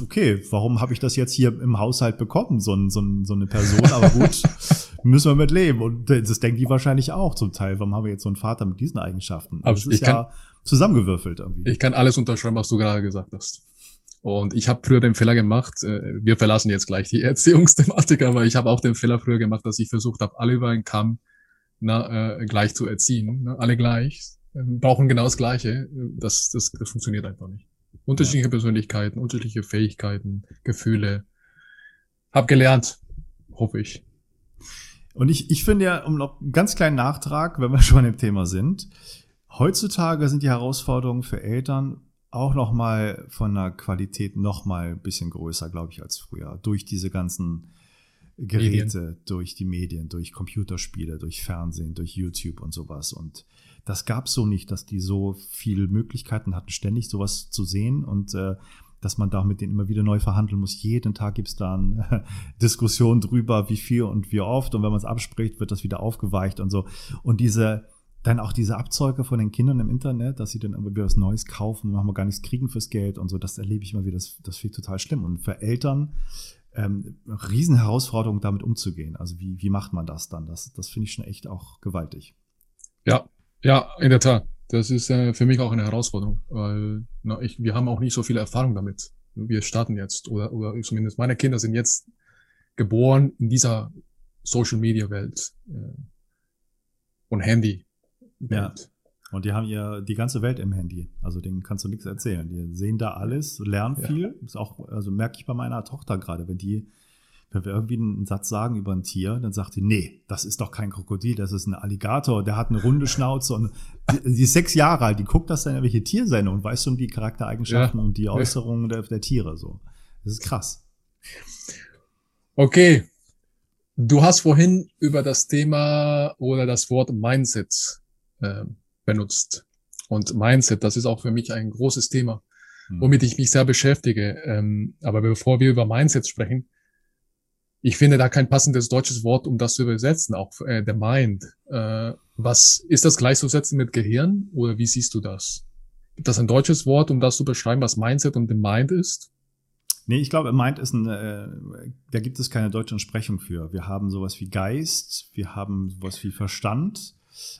okay, warum habe ich das jetzt hier im Haushalt bekommen, so, ein, so, ein, so eine Person? Aber gut, müssen wir mit leben. Und das denken die wahrscheinlich auch zum Teil. Warum haben wir jetzt so einen Vater mit diesen Eigenschaften? Aber das ist ja zusammengewürfelt irgendwie. Ich kann alles unterschreiben, was du gerade gesagt hast. Und ich habe früher den Fehler gemacht, äh, wir verlassen jetzt gleich die Erziehungsthematik, aber ich habe auch den Fehler früher gemacht, dass ich versucht habe, alle über einen Kamm na, äh, gleich zu erziehen. Ne? Alle gleich, äh, brauchen genau das Gleiche. Das, das, das funktioniert einfach nicht. Unterschiedliche ja. Persönlichkeiten, unterschiedliche Fähigkeiten, Gefühle. Hab gelernt, hoffe ich. Und ich, ich finde ja, um noch einen ganz kleinen Nachtrag, wenn wir schon im Thema sind, heutzutage sind die Herausforderungen für Eltern auch noch mal von der Qualität noch mal ein bisschen größer, glaube ich, als früher. Durch diese ganzen Geräte, Medien. durch die Medien, durch Computerspiele, durch Fernsehen, durch YouTube und sowas. Und das gab es so nicht, dass die so viele Möglichkeiten hatten, ständig sowas zu sehen und äh, dass man da mit denen immer wieder neu verhandeln muss. Jeden Tag gibt's da eine Diskussion drüber, wie viel und wie oft. Und wenn man es abspricht, wird das wieder aufgeweicht und so. Und diese dann auch diese Abzeuge von den Kindern im Internet, dass sie dann wieder was Neues kaufen und wir gar nichts kriegen fürs Geld und so, das erlebe ich immer wieder, das, das finde ich total schlimm. Und für Eltern ähm, Riesenherausforderung, damit umzugehen. Also wie, wie macht man das dann? Das, das finde ich schon echt auch gewaltig. Ja, ja, in der Tat. Das ist äh, für mich auch eine Herausforderung, weil na, ich, wir haben auch nicht so viel Erfahrung damit. Wir starten jetzt, oder, oder zumindest meine Kinder sind jetzt geboren in dieser Social Media Welt äh, und Handy ja. Und die haben ja die ganze Welt im Handy. Also denen kannst du nichts erzählen. Die sehen da alles, lernen ja. viel. Ist auch, also merke ich bei meiner Tochter gerade, wenn die, wenn wir irgendwie einen Satz sagen über ein Tier, dann sagt die, nee, das ist doch kein Krokodil, das ist ein Alligator, der hat eine runde Schnauze und die, die ist sechs Jahre alt, die guckt das dann welche Tiersendung und weiß schon die Charaktereigenschaften ja. und die Äußerungen der, der Tiere so. Das ist krass. Okay. Du hast vorhin über das Thema oder das Wort Mindset äh, benutzt. Und Mindset, das ist auch für mich ein großes Thema, hm. womit ich mich sehr beschäftige. Ähm, aber bevor wir über Mindset sprechen, ich finde da kein passendes deutsches Wort, um das zu übersetzen, auch äh, der Mind. Äh, was ist das gleichzusetzen mit Gehirn oder wie siehst du das? Gibt das ein deutsches Wort, um das zu beschreiben, was Mindset und the Mind ist? Nee, ich glaube, Mind ist ein, äh, da gibt es keine deutsche Entsprechung für. Wir haben sowas wie Geist, wir haben sowas wie Verstand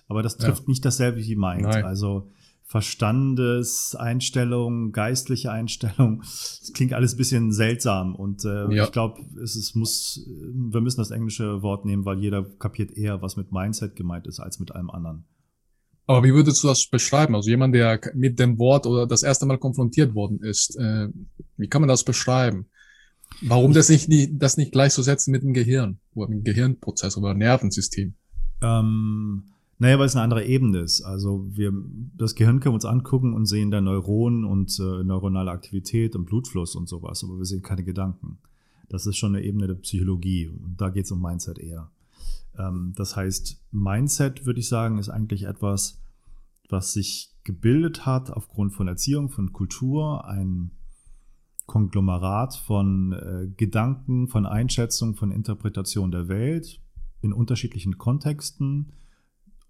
aber das trifft ja. nicht dasselbe wie meint. Nein. Also Verstandeseinstellung, geistliche Einstellung. Das klingt alles ein bisschen seltsam und äh, ja. ich glaube, es, es muss, wir müssen das englische Wort nehmen, weil jeder kapiert eher, was mit Mindset gemeint ist, als mit allem anderen. Aber wie würdest du das beschreiben? Also jemand, der mit dem Wort oder das erste Mal konfrontiert worden ist, äh, wie kann man das beschreiben? Warum das nicht, das nicht gleichzusetzen mit dem Gehirn oder mit dem Gehirnprozess oder Nervensystem? Ähm, naja, weil es eine andere Ebene ist. Also wir, das Gehirn können wir uns angucken und sehen da Neuronen und äh, neuronale Aktivität und Blutfluss und sowas, aber wir sehen keine Gedanken. Das ist schon eine Ebene der Psychologie und da geht es um Mindset eher. Ähm, das heißt, Mindset, würde ich sagen, ist eigentlich etwas, was sich gebildet hat aufgrund von Erziehung, von Kultur, ein Konglomerat von äh, Gedanken, von Einschätzung, von Interpretation der Welt in unterschiedlichen Kontexten,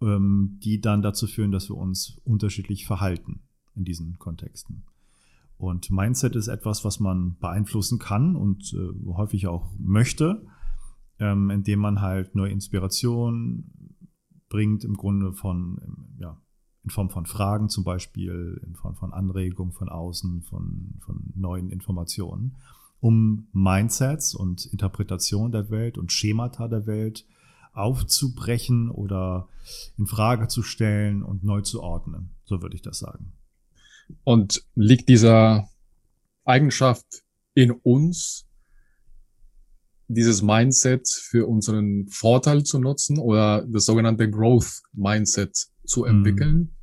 die dann dazu führen, dass wir uns unterschiedlich verhalten in diesen Kontexten. Und Mindset ist etwas, was man beeinflussen kann und äh, häufig auch möchte, ähm, indem man halt neue Inspiration bringt, im Grunde von, ja, in Form von Fragen zum Beispiel, in Form von Anregungen von außen, von, von neuen Informationen, um Mindsets und Interpretation der Welt und Schemata der Welt aufzubrechen oder in Frage zu stellen und neu zu ordnen. So würde ich das sagen. Und liegt dieser Eigenschaft in uns, dieses Mindset für unseren Vorteil zu nutzen oder das sogenannte Growth Mindset zu mhm. entwickeln?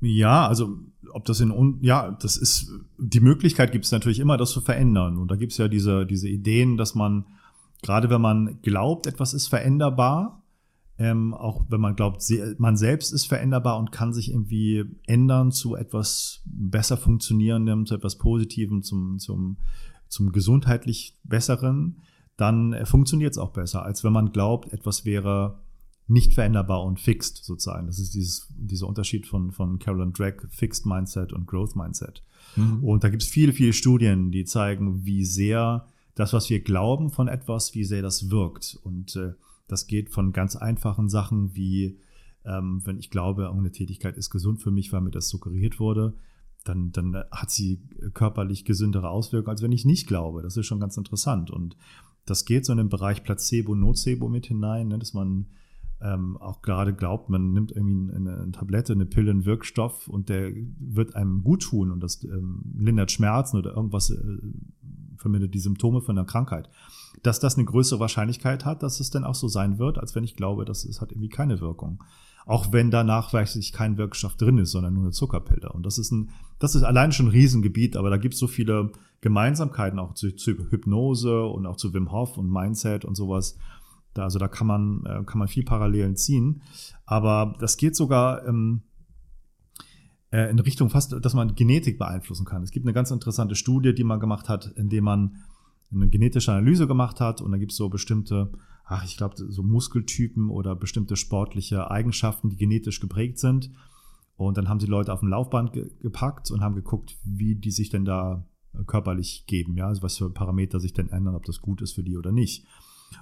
Ja, also ob das in ja, das ist die Möglichkeit gibt es natürlich immer, das zu verändern. Und da gibt es ja diese, diese Ideen, dass man gerade wenn man glaubt, etwas ist veränderbar, ähm, auch wenn man glaubt, man selbst ist veränderbar und kann sich irgendwie ändern zu etwas besser funktionierendem, zu etwas Positivem, zum, zum, zum gesundheitlich Besseren, dann äh, funktioniert es auch besser, als wenn man glaubt, etwas wäre nicht veränderbar und fixed sozusagen. Das ist dieses, dieser Unterschied von, von Carolyn Drake, Fixed Mindset und Growth Mindset. Mhm. Und da gibt es viele, viele Studien, die zeigen, wie sehr das, was wir glauben von etwas, wie sehr das wirkt. Und äh, das geht von ganz einfachen Sachen wie, ähm, wenn ich glaube, irgendeine Tätigkeit ist gesund für mich, weil mir das suggeriert wurde, dann, dann hat sie körperlich gesündere Auswirkungen, als wenn ich nicht glaube. Das ist schon ganz interessant. Und das geht so in den Bereich Placebo, Nocebo mit hinein, ne, dass man ähm, auch gerade glaubt, man nimmt irgendwie eine, eine, Tablette, eine Pille, einen Wirkstoff und der wird einem gut tun und das ähm, lindert Schmerzen oder irgendwas äh, vermindert die Symptome von einer Krankheit. Dass das eine größere Wahrscheinlichkeit hat, dass es dann auch so sein wird, als wenn ich glaube, dass es hat irgendwie keine Wirkung. Auch wenn da nachweislich kein Wirkstoff drin ist, sondern nur eine Zuckerpille. Und das ist ein, das ist allein schon ein Riesengebiet, aber da gibt es so viele Gemeinsamkeiten auch zu, zu Hypnose und auch zu Wim Hof und Mindset und sowas da, also da kann man, äh, kann man viel Parallelen ziehen. Aber das geht sogar ähm, äh, in Richtung fast, dass man Genetik beeinflussen kann. Es gibt eine ganz interessante Studie, die man gemacht hat, indem man eine genetische Analyse gemacht hat und da gibt es so bestimmte, ach, ich glaube, so Muskeltypen oder bestimmte sportliche Eigenschaften, die genetisch geprägt sind. Und dann haben sie Leute auf dem Laufband ge gepackt und haben geguckt, wie die sich denn da körperlich geben, ja, also was für Parameter sich denn ändern, ob das gut ist für die oder nicht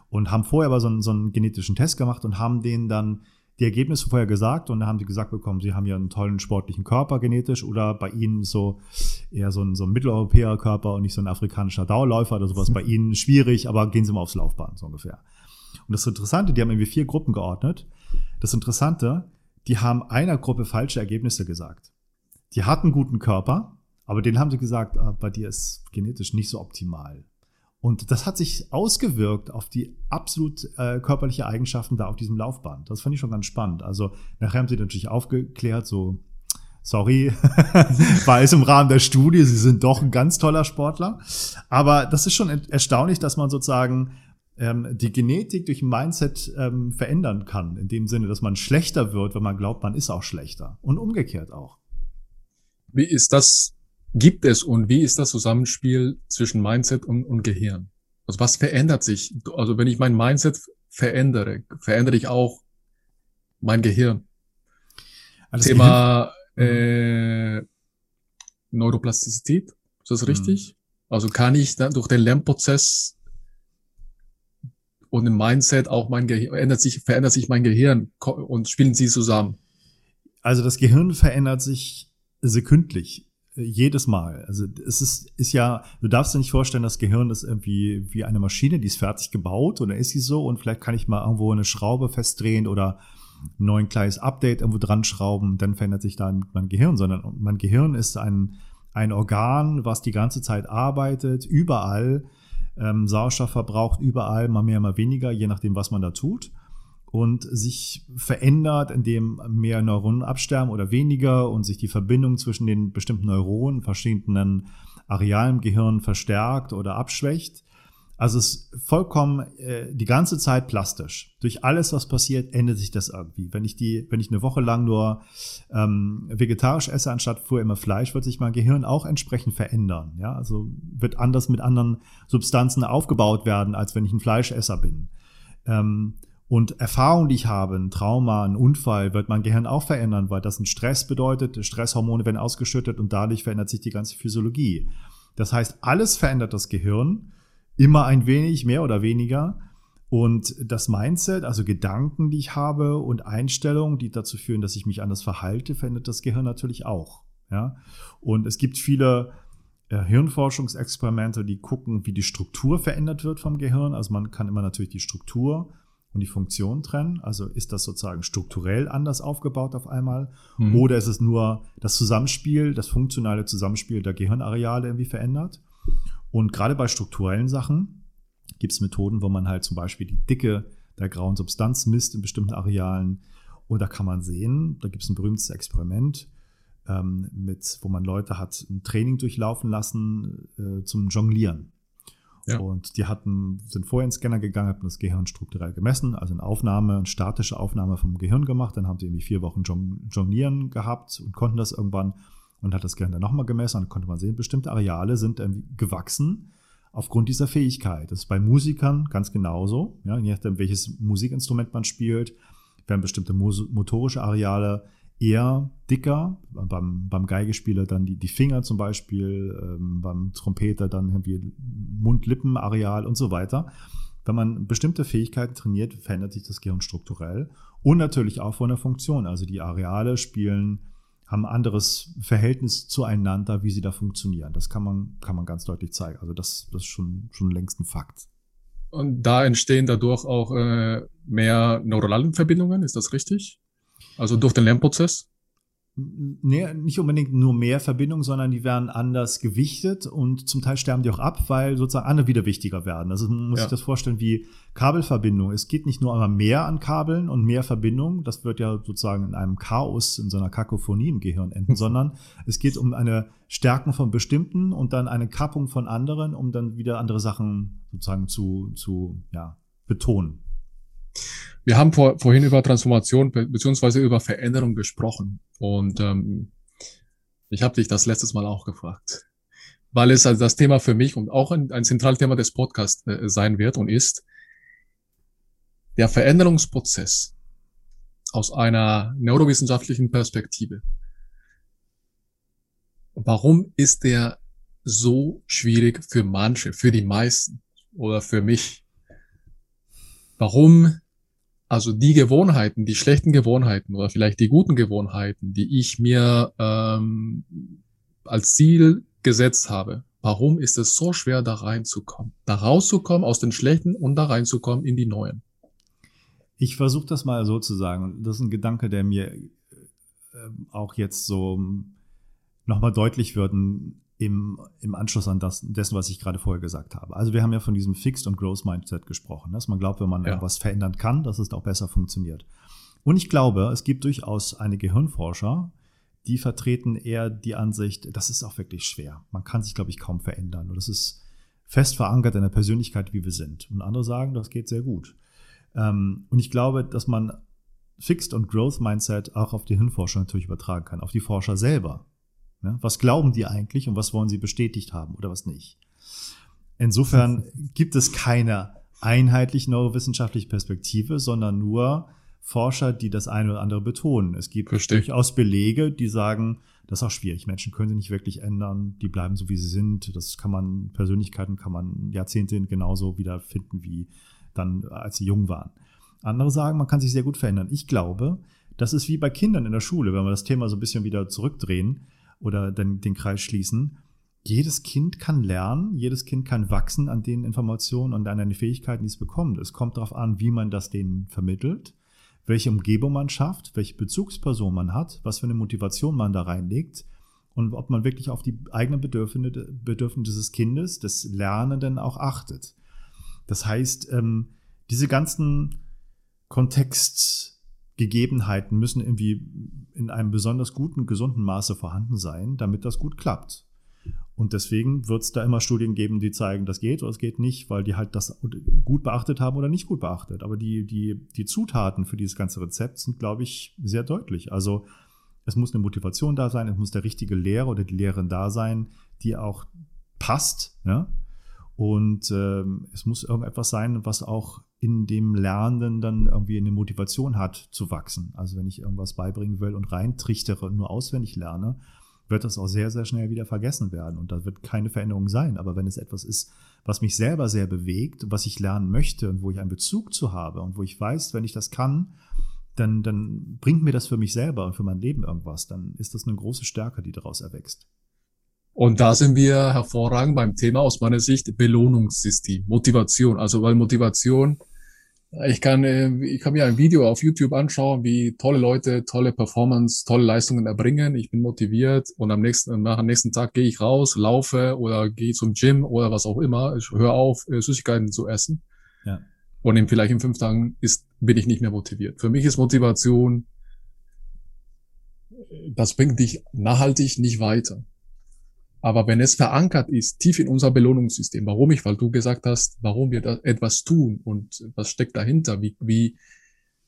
und haben vorher aber so einen, so einen genetischen Test gemacht und haben denen dann die Ergebnisse vorher gesagt und dann haben sie gesagt bekommen, sie haben ja einen tollen sportlichen Körper genetisch oder bei ihnen so eher so ein, so ein Mitteleuropäer Körper und nicht so ein afrikanischer Dauerläufer oder sowas. Bei ihnen schwierig, aber gehen sie mal aufs Laufbahn, so ungefähr. Und das Interessante, die haben irgendwie vier Gruppen geordnet. Das Interessante, die haben einer Gruppe falsche Ergebnisse gesagt. Die hatten guten Körper, aber denen haben sie gesagt, ah, bei dir ist genetisch nicht so optimal. Und das hat sich ausgewirkt auf die absolut äh, körperliche Eigenschaften da auf diesem Laufband. Das fand ich schon ganz spannend. Also nachher haben sie natürlich aufgeklärt, so sorry, war es im Rahmen der Studie, sie sind doch ein ganz toller Sportler. Aber das ist schon erstaunlich, dass man sozusagen ähm, die Genetik durch Mindset ähm, verändern kann. In dem Sinne, dass man schlechter wird, wenn man glaubt, man ist auch schlechter. Und umgekehrt auch. Wie ist das gibt es und wie ist das Zusammenspiel zwischen Mindset und, und Gehirn? Also was verändert sich? Also wenn ich mein Mindset verändere, verändere ich auch mein Gehirn. Also Thema Gehirn. äh, Neuroplastizität, ist das richtig? Mhm. Also kann ich dann durch den Lernprozess und im Mindset auch mein Gehirn, verändert sich, verändert sich mein Gehirn und spielen sie zusammen? Also das Gehirn verändert sich sekündlich jedes Mal. Also es ist, ist ja, du darfst dir nicht vorstellen, das Gehirn ist irgendwie wie eine Maschine, die ist fertig gebaut und dann ist sie so und vielleicht kann ich mal irgendwo eine Schraube festdrehen oder ein neues kleines Update irgendwo dran schrauben, dann verändert sich dann mein Gehirn, sondern mein Gehirn ist ein, ein Organ, was die ganze Zeit arbeitet, überall ähm, Sauerstoff verbraucht, überall, mal mehr, mal weniger, je nachdem, was man da tut und sich verändert, indem mehr Neuronen absterben oder weniger und sich die Verbindung zwischen den bestimmten Neuronen, verschiedenen Arealen im Gehirn verstärkt oder abschwächt. Also es ist vollkommen äh, die ganze Zeit plastisch. Durch alles, was passiert, ändert sich das irgendwie. Wenn ich die, wenn ich eine Woche lang nur ähm, vegetarisch esse anstatt vorher immer Fleisch, wird sich mein Gehirn auch entsprechend verändern. Ja, also wird anders mit anderen Substanzen aufgebaut werden, als wenn ich ein Fleischesser bin. Ähm, und Erfahrung, die ich habe, ein Trauma, ein Unfall, wird mein Gehirn auch verändern, weil das ein Stress bedeutet. Stresshormone werden ausgeschüttet und dadurch verändert sich die ganze Physiologie. Das heißt, alles verändert das Gehirn, immer ein wenig, mehr oder weniger. Und das Mindset, also Gedanken, die ich habe und Einstellungen, die dazu führen, dass ich mich anders verhalte, verändert das Gehirn natürlich auch. Ja? Und es gibt viele äh, Hirnforschungsexperimente, die gucken, wie die Struktur verändert wird vom Gehirn. Also man kann immer natürlich die Struktur und die Funktion trennen? Also ist das sozusagen strukturell anders aufgebaut auf einmal? Mhm. Oder ist es nur das Zusammenspiel, das funktionale Zusammenspiel der Gehirnareale irgendwie verändert? Und gerade bei strukturellen Sachen gibt es Methoden, wo man halt zum Beispiel die Dicke der grauen Substanz misst in bestimmten Arealen. Und da kann man sehen, da gibt es ein berühmtes Experiment, ähm, mit, wo man Leute hat ein Training durchlaufen lassen äh, zum Jonglieren. Ja. Und die hatten, sind vorher in den Scanner gegangen, hatten das Gehirn strukturell gemessen, also eine Aufnahme, eine statische Aufnahme vom Gehirn gemacht. Dann haben sie irgendwie vier Wochen Jonglieren gehabt und konnten das irgendwann und hat das Gehirn dann nochmal gemessen. Dann konnte man sehen, bestimmte Areale sind gewachsen aufgrund dieser Fähigkeit. Das ist bei Musikern ganz genauso. Ja, je nachdem, welches Musikinstrument man spielt, werden bestimmte motorische Areale eher dicker, beim, beim Geigespieler dann die, die Finger zum Beispiel, ähm, beim Trompeter dann irgendwie Mund-Lippen-Areal und so weiter. Wenn man bestimmte Fähigkeiten trainiert, verändert sich das Gehirn strukturell und natürlich auch von der Funktion. Also die Areale spielen, haben ein anderes Verhältnis zueinander, wie sie da funktionieren. Das kann man, kann man ganz deutlich zeigen. Also das, das ist schon, schon längst ein Fakt. Und da entstehen dadurch auch äh, mehr neuronale Verbindungen, ist das richtig? Also durch den Lernprozess? Nee, nicht unbedingt nur mehr Verbindungen, sondern die werden anders gewichtet und zum Teil sterben die auch ab, weil sozusagen andere wieder wichtiger werden. Also man muss ja. sich das vorstellen wie Kabelverbindung. Es geht nicht nur einmal mehr an Kabeln und mehr Verbindungen, das wird ja sozusagen in einem Chaos, in so einer Kakophonie im Gehirn enden, sondern es geht um eine Stärken von bestimmten und dann eine Kappung von anderen, um dann wieder andere Sachen sozusagen zu, zu ja, betonen. Wir haben vor, vorhin über Transformation beziehungsweise über Veränderung gesprochen und ähm, ich habe dich das letztes Mal auch gefragt, weil es also das Thema für mich und auch ein, ein Zentralthema des Podcasts äh, sein wird und ist der Veränderungsprozess aus einer neurowissenschaftlichen Perspektive. Warum ist der so schwierig für manche, für die meisten oder für mich? Warum also die Gewohnheiten, die schlechten Gewohnheiten oder vielleicht die guten Gewohnheiten, die ich mir ähm, als Ziel gesetzt habe, warum ist es so schwer, da reinzukommen? Da rauszukommen aus den schlechten und da reinzukommen in die neuen. Ich versuche das mal so zu sagen. Das ist ein Gedanke, der mir äh, auch jetzt so nochmal deutlich wird im, im Anschluss an das, dessen, was ich gerade vorher gesagt habe. Also wir haben ja von diesem Fixed und Growth Mindset gesprochen, dass man glaubt, wenn man ja. etwas verändern kann, dass es auch besser funktioniert. Und ich glaube, es gibt durchaus einige Hirnforscher, die vertreten eher die Ansicht, das ist auch wirklich schwer. Man kann sich, glaube ich, kaum verändern. Und das ist fest verankert in der Persönlichkeit, wie wir sind. Und andere sagen, das geht sehr gut. Ähm, und ich glaube, dass man Fixed und Growth Mindset auch auf die Hirnforscher natürlich übertragen kann, auf die Forscher selber. Ja, was glauben die eigentlich und was wollen sie bestätigt haben oder was nicht? Insofern gibt es keine einheitlich neurowissenschaftliche Perspektive, sondern nur Forscher, die das eine oder andere betonen. Es gibt Verstehe. durchaus Belege, die sagen, das ist auch schwierig. Menschen können sich nicht wirklich ändern. Die bleiben so, wie sie sind. Das kann man, Persönlichkeiten kann man Jahrzehnte genauso wiederfinden wie dann, als sie jung waren. Andere sagen, man kann sich sehr gut verändern. Ich glaube, Das ist wie bei Kindern in der Schule, wenn wir das Thema so ein bisschen wieder zurückdrehen oder dann den Kreis schließen. Jedes Kind kann lernen, jedes Kind kann wachsen an den Informationen und an den Fähigkeiten, die es bekommt. Es kommt darauf an, wie man das denen vermittelt, welche Umgebung man schafft, welche Bezugsperson man hat, was für eine Motivation man da reinlegt und ob man wirklich auf die eigenen Bedürfnisse, Bedürfnisse des Kindes, des Lernenden auch achtet. Das heißt, ähm, diese ganzen Kontextgegebenheiten müssen irgendwie in einem besonders guten, gesunden Maße vorhanden sein, damit das gut klappt. Und deswegen wird es da immer Studien geben, die zeigen, das geht oder es geht nicht, weil die halt das gut beachtet haben oder nicht gut beachtet. Aber die, die, die Zutaten für dieses ganze Rezept sind, glaube ich, sehr deutlich. Also es muss eine Motivation da sein, es muss der richtige Lehrer oder die Lehrerin da sein, die auch passt. Ja? Und ähm, es muss irgendetwas sein, was auch in dem Lernenden dann irgendwie eine Motivation hat zu wachsen. Also wenn ich irgendwas beibringen will und reintrichtere und nur auswendig lerne, wird das auch sehr, sehr schnell wieder vergessen werden. Und da wird keine Veränderung sein. Aber wenn es etwas ist, was mich selber sehr bewegt, was ich lernen möchte und wo ich einen Bezug zu habe und wo ich weiß, wenn ich das kann, dann, dann bringt mir das für mich selber und für mein Leben irgendwas. Dann ist das eine große Stärke, die daraus erwächst. Und da sind wir hervorragend beim Thema aus meiner Sicht Belohnungssystem, Motivation. Also weil Motivation, ich kann, äh, ich kann mir ein Video auf YouTube anschauen, wie tolle Leute tolle Performance, tolle Leistungen erbringen. Ich bin motiviert und am nächsten, nach dem nächsten Tag gehe ich raus, laufe oder gehe zum Gym oder was auch immer. Ich höre auf, äh, Süßigkeiten zu essen. Ja. Und in vielleicht in fünf Tagen ist, bin ich nicht mehr motiviert. Für mich ist Motivation, das bringt dich nachhaltig nicht weiter. Aber wenn es verankert ist, tief in unser Belohnungssystem, warum ich, weil du gesagt hast, warum wir da etwas tun und was steckt dahinter, wie, wie,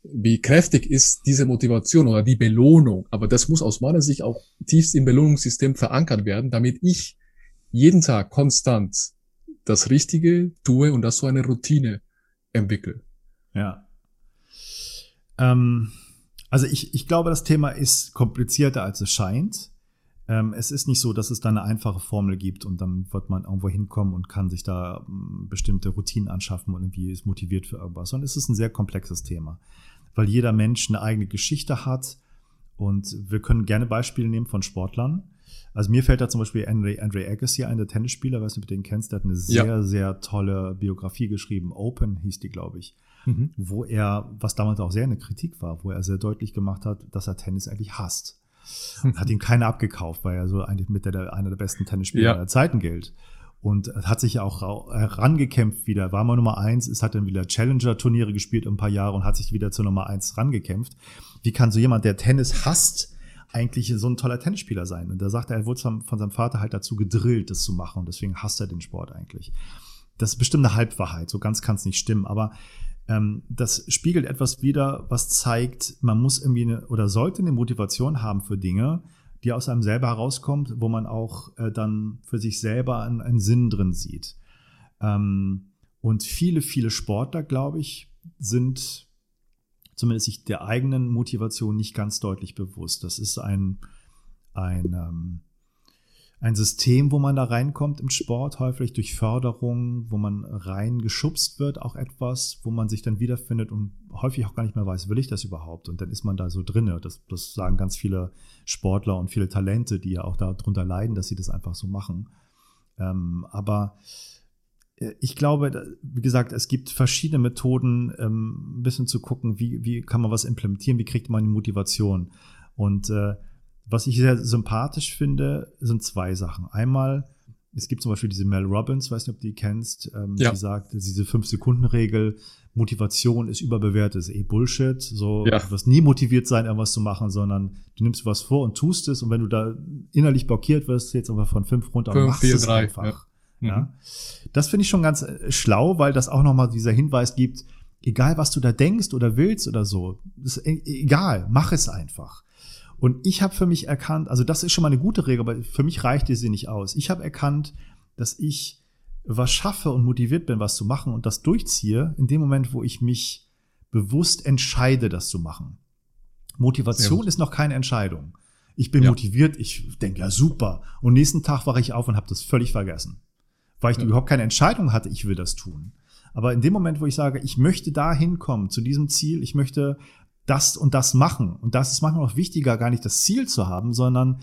wie kräftig ist diese Motivation oder die Belohnung. Aber das muss aus meiner Sicht auch tiefst im Belohnungssystem verankert werden, damit ich jeden Tag konstant das Richtige tue und das so eine Routine entwickle. Ja. Ähm, also ich, ich glaube, das Thema ist komplizierter, als es scheint. Ähm, es ist nicht so, dass es da eine einfache Formel gibt und dann wird man irgendwo hinkommen und kann sich da ähm, bestimmte Routinen anschaffen und irgendwie ist motiviert für irgendwas, sondern es ist ein sehr komplexes Thema, weil jeder Mensch eine eigene Geschichte hat und wir können gerne Beispiele nehmen von Sportlern. Also mir fällt da zum Beispiel Andre, Andre Agassi ein, der Tennisspieler, weiß nicht, ob du den kennst, der hat eine sehr, ja. sehr tolle Biografie geschrieben. Open hieß die, glaube ich. Mhm. Wo er, was damals auch sehr eine Kritik war, wo er sehr deutlich gemacht hat, dass er Tennis eigentlich hasst. Hat ihm keiner abgekauft, weil er so eigentlich mit der, einer der besten Tennisspieler ja. aller Zeiten gilt. Und hat sich ja auch herangekämpft wieder. War mal Nummer eins, ist hat dann wieder Challenger-Turniere gespielt ein paar Jahre und hat sich wieder zur Nummer eins rangekämpft. Wie kann so jemand, der Tennis hasst, eigentlich so ein toller Tennisspieler sein? Und da sagt er, er wurde von seinem Vater halt dazu gedrillt, das zu machen. Und deswegen hasst er den Sport eigentlich. Das ist bestimmt eine Halbwahrheit. So ganz kann es nicht stimmen. Aber ähm, das spiegelt etwas wider, was zeigt, man muss irgendwie eine, oder sollte eine Motivation haben für Dinge, die aus einem selber herauskommt, wo man auch äh, dann für sich selber einen, einen Sinn drin sieht. Ähm, und viele, viele Sportler, glaube ich, sind zumindest sich der eigenen Motivation nicht ganz deutlich bewusst. Das ist ein, ein ähm, ein System, wo man da reinkommt im Sport, häufig durch Förderung, wo man reingeschubst wird, auch etwas, wo man sich dann wiederfindet und häufig auch gar nicht mehr weiß, will ich das überhaupt? Und dann ist man da so drinne. Das, das sagen ganz viele Sportler und viele Talente, die ja auch darunter leiden, dass sie das einfach so machen. Ähm, aber äh, ich glaube, wie gesagt, es gibt verschiedene Methoden, ähm, ein bisschen zu gucken, wie, wie kann man was implementieren, wie kriegt man die Motivation. Und äh, was ich sehr sympathisch finde, sind zwei Sachen. Einmal, es gibt zum Beispiel diese Mel Robbins, weiß nicht, ob du die kennst, ähm, ja. die sagt, diese Fünf-Sekunden-Regel, Motivation ist überbewertet, ist eh Bullshit. So, ja. du wirst nie motiviert sein, irgendwas zu machen, sondern du nimmst was vor und tust es und wenn du da innerlich blockiert wirst, jetzt aber von fünf runter fünf, und machst vier, es drei, einfach. Ja. ja. Das finde ich schon ganz äh, schlau, weil das auch nochmal dieser Hinweis gibt, egal was du da denkst oder willst oder so, ist e-, egal, mach es einfach. Und ich habe für mich erkannt, also das ist schon mal eine gute Regel, aber für mich reichte sie nicht aus. Ich habe erkannt, dass ich was schaffe und motiviert bin, was zu machen und das durchziehe, in dem Moment, wo ich mich bewusst entscheide, das zu machen. Motivation ist noch keine Entscheidung. Ich bin ja. motiviert, ich denke, ja super. Und nächsten Tag wache ich auf und habe das völlig vergessen. Weil ich ja. überhaupt keine Entscheidung hatte, ich will das tun. Aber in dem Moment, wo ich sage, ich möchte da hinkommen, zu diesem Ziel, ich möchte das und das machen. Und das ist manchmal auch wichtiger, gar nicht das Ziel zu haben, sondern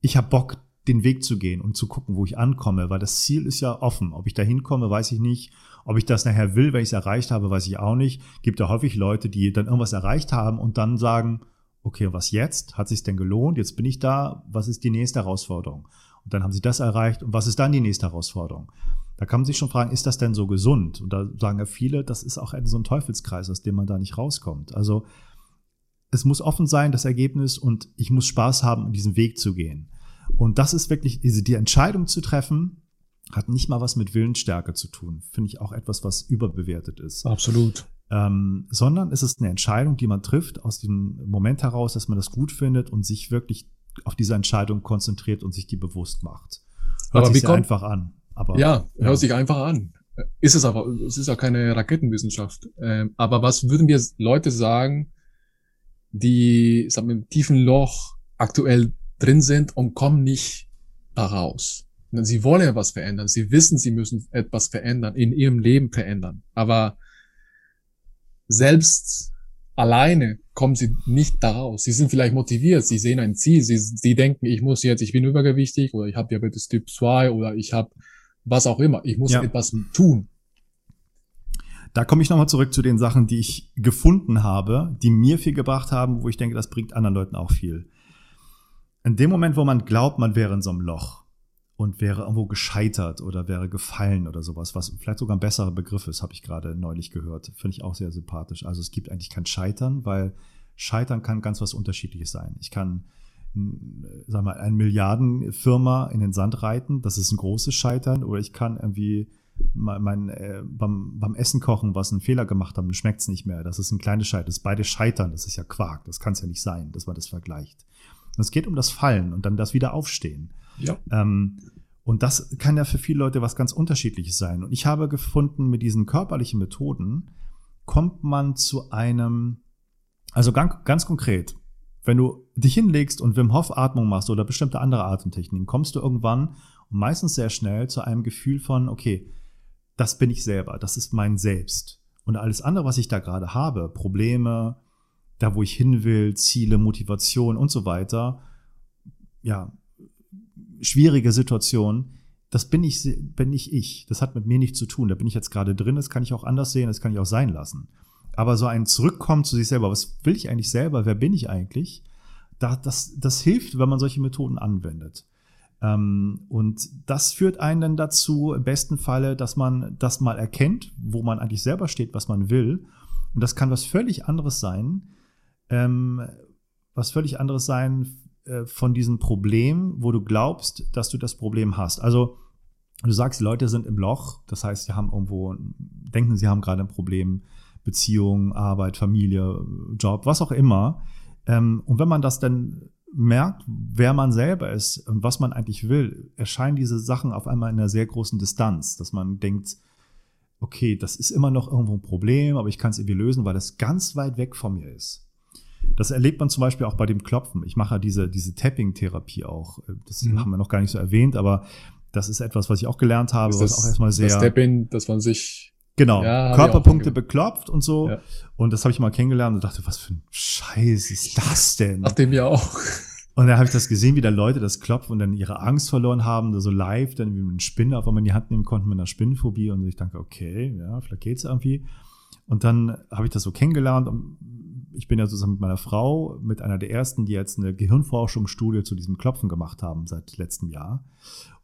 ich habe Bock, den Weg zu gehen und zu gucken, wo ich ankomme, weil das Ziel ist ja offen. Ob ich da hinkomme, weiß ich nicht. Ob ich das nachher will, wenn ich es erreicht habe, weiß ich auch nicht. Gibt ja häufig Leute, die dann irgendwas erreicht haben und dann sagen, okay, was jetzt? Hat sich denn gelohnt? Jetzt bin ich da. Was ist die nächste Herausforderung? Und dann haben sie das erreicht. Und was ist dann die nächste Herausforderung? Da kann man sich schon fragen, ist das denn so gesund? Und da sagen ja viele, das ist auch ein, so ein Teufelskreis, aus dem man da nicht rauskommt. Also es muss offen sein, das Ergebnis, und ich muss Spaß haben, diesen Weg zu gehen. Und das ist wirklich, diese, die Entscheidung zu treffen, hat nicht mal was mit Willensstärke zu tun. Finde ich auch etwas, was überbewertet ist. Absolut. Ähm, sondern es ist eine Entscheidung, die man trifft aus dem Moment heraus, dass man das gut findet und sich wirklich auf diese Entscheidung konzentriert und sich die bewusst macht. Hört aber sich wie kommt, einfach an. Aber, ja, ja, hört sich einfach an. Ist es aber, es ist ja keine Raketenwissenschaft. Ähm, aber was würden wir Leute sagen, die sagen wir, im tiefen Loch aktuell drin sind und kommen nicht da raus? Sie wollen was verändern. Sie wissen, sie müssen etwas verändern, in ihrem Leben verändern. Aber selbst alleine kommen sie nicht daraus. Sie sind vielleicht motiviert, sie sehen ein Ziel, sie, sie denken, ich muss jetzt, ich bin übergewichtig oder ich habe Diabetes Typ 2 oder ich habe was auch immer, ich muss ja. etwas tun. Da komme ich nochmal zurück zu den Sachen, die ich gefunden habe, die mir viel gebracht haben, wo ich denke, das bringt anderen Leuten auch viel. In dem Moment, wo man glaubt, man wäre in so einem Loch, und wäre irgendwo gescheitert oder wäre gefallen oder sowas, was vielleicht sogar ein besserer Begriff ist, habe ich gerade neulich gehört. Finde ich auch sehr sympathisch. Also es gibt eigentlich kein Scheitern, weil Scheitern kann ganz was Unterschiedliches sein. Ich kann, sag mal, eine Milliardenfirma in den Sand reiten, das ist ein großes Scheitern, oder ich kann irgendwie mein, mein äh, beim, beim Essen kochen, was einen Fehler gemacht haben, schmeckt es nicht mehr. Das ist ein kleines Scheitern. Das ist beide Scheitern, das ist ja Quark. Das kann es ja nicht sein, dass man das vergleicht. Und es geht um das Fallen und dann das wieder aufstehen. Ja. Ähm, und das kann ja für viele Leute was ganz Unterschiedliches sein. Und ich habe gefunden, mit diesen körperlichen Methoden kommt man zu einem, also ganz, ganz konkret, wenn du dich hinlegst und Wim Hof Atmung machst oder bestimmte andere Atemtechniken, kommst du irgendwann und meistens sehr schnell zu einem Gefühl von, okay, das bin ich selber, das ist mein Selbst. Und alles andere, was ich da gerade habe, Probleme, da wo ich hin will, Ziele, Motivation und so weiter, ja, schwierige Situation, das bin ich, bin nicht ich. Das hat mit mir nichts zu tun. Da bin ich jetzt gerade drin, das kann ich auch anders sehen, das kann ich auch sein lassen. Aber so ein Zurückkommen zu sich selber, was will ich eigentlich selber, wer bin ich eigentlich, da, das, das hilft, wenn man solche Methoden anwendet. Ähm, und das führt einen dann dazu, im besten Falle, dass man das mal erkennt, wo man eigentlich selber steht, was man will. Und das kann was völlig anderes sein, ähm, was völlig anderes sein äh, von diesem Problem, wo du glaubst, dass du das Problem hast. Also du sagst, die Leute sind im Loch, das heißt, sie haben irgendwo, denken, sie haben gerade ein Problem, Beziehung, Arbeit, Familie, Job, was auch immer. Ähm, und wenn man das dann merkt, wer man selber ist und was man eigentlich will, erscheinen diese Sachen auf einmal in einer sehr großen Distanz, dass man denkt, okay, das ist immer noch irgendwo ein Problem, aber ich kann es irgendwie lösen, weil das ganz weit weg von mir ist. Das erlebt man zum Beispiel auch bei dem Klopfen. Ich mache ja diese, diese Tapping-Therapie auch. Das mhm. haben wir noch gar nicht so erwähnt, aber das ist etwas, was ich auch gelernt habe, das, was auch erstmal sehr. Das Tapping, dass man sich. Genau, ja, Körperpunkte beklopft und so. Ja. Und das habe ich mal kennengelernt und dachte, was für ein Scheiß ist das denn? Nachdem ja auch. Und dann habe ich das gesehen, wie da Leute das klopfen und dann ihre Angst verloren haben, so live, dann wie eine Spinne auf einmal in die Hand nehmen konnten mit einer Spinnenphobie. Und ich dachte, okay, ja, vielleicht geht's irgendwie. Und dann habe ich das so kennengelernt und ich bin ja zusammen mit meiner Frau, mit einer der ersten, die jetzt eine Gehirnforschungsstudie zu diesem Klopfen gemacht haben seit letztem Jahr.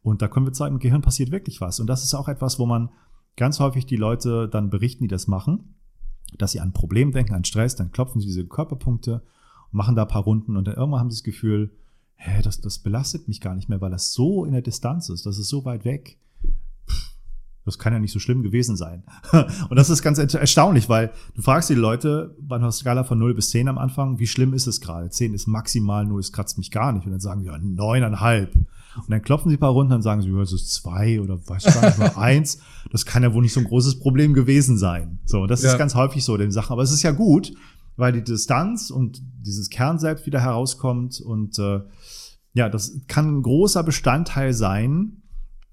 Und da können wir zeigen, im Gehirn passiert wirklich was. Und das ist auch etwas, wo man ganz häufig die Leute dann berichten, die das machen, dass sie an ein Problem denken, an Stress, dann klopfen sie diese Körperpunkte machen da ein paar Runden und dann irgendwann haben sie das Gefühl, hä, das, das belastet mich gar nicht mehr, weil das so in der Distanz ist, das ist so weit weg das kann ja nicht so schlimm gewesen sein. und das ist ganz erstaunlich, weil du fragst die Leute bei einer Skala von 0 bis 10 am Anfang, wie schlimm ist es gerade? 10 ist maximal, 0 es kratzt mich gar nicht. Und dann sagen sie, ja, neuneinhalb. Und dann klopfen sie ein paar runter und sagen sie, ja, es ist zwei oder weiß gar nicht, nur eins. Das kann ja wohl nicht so ein großes Problem gewesen sein. So, das ja. ist ganz häufig so den Sachen. Aber es ist ja gut, weil die Distanz und dieses Kern selbst wieder herauskommt und äh, ja, das kann ein großer Bestandteil sein,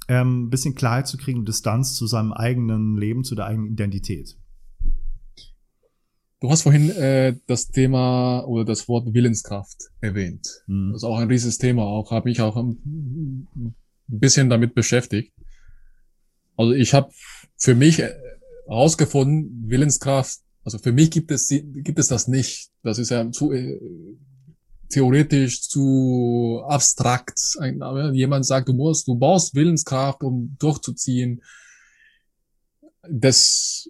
ähm, ein bisschen Klarheit zu kriegen, Distanz zu seinem eigenen Leben, zu der eigenen Identität. Du hast vorhin äh, das Thema oder das Wort Willenskraft erwähnt. Mhm. Das ist auch ein riesiges Thema, auch habe mich auch ein bisschen damit beschäftigt. Also ich habe für mich herausgefunden, Willenskraft, also für mich gibt es gibt es das nicht. Das ist ja zu äh, theoretisch zu abstrakt. Jemand sagt, du musst, du brauchst Willenskraft, um durchzuziehen. Das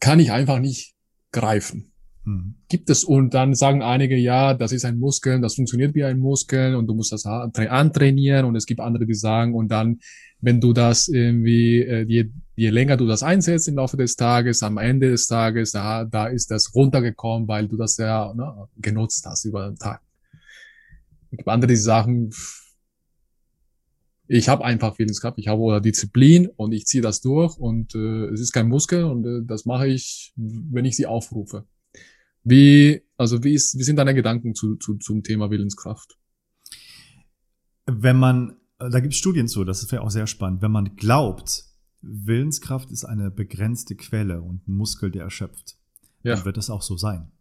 kann ich einfach nicht greifen. Mhm. Gibt es, und dann sagen einige, ja, das ist ein Muskel, das funktioniert wie ein Muskel und du musst das antrainieren und es gibt andere, die sagen, und dann, wenn du das irgendwie, äh, je, je länger du das einsetzt im Laufe des Tages, am Ende des Tages, da, da ist das runtergekommen, weil du das ja ne, genutzt hast über den Tag. Es gibt andere, die sagen, ich habe einfach Willenskraft, ich habe Disziplin und ich ziehe das durch und äh, es ist kein Muskel und äh, das mache ich, wenn ich sie aufrufe. Wie, also wie, ist, wie sind deine Gedanken zu, zu, zum Thema Willenskraft? Wenn man, da gibt es Studien zu, das wäre auch sehr spannend, wenn man glaubt, Willenskraft ist eine begrenzte Quelle und ein Muskel, der erschöpft, ja. dann wird es auch so sein.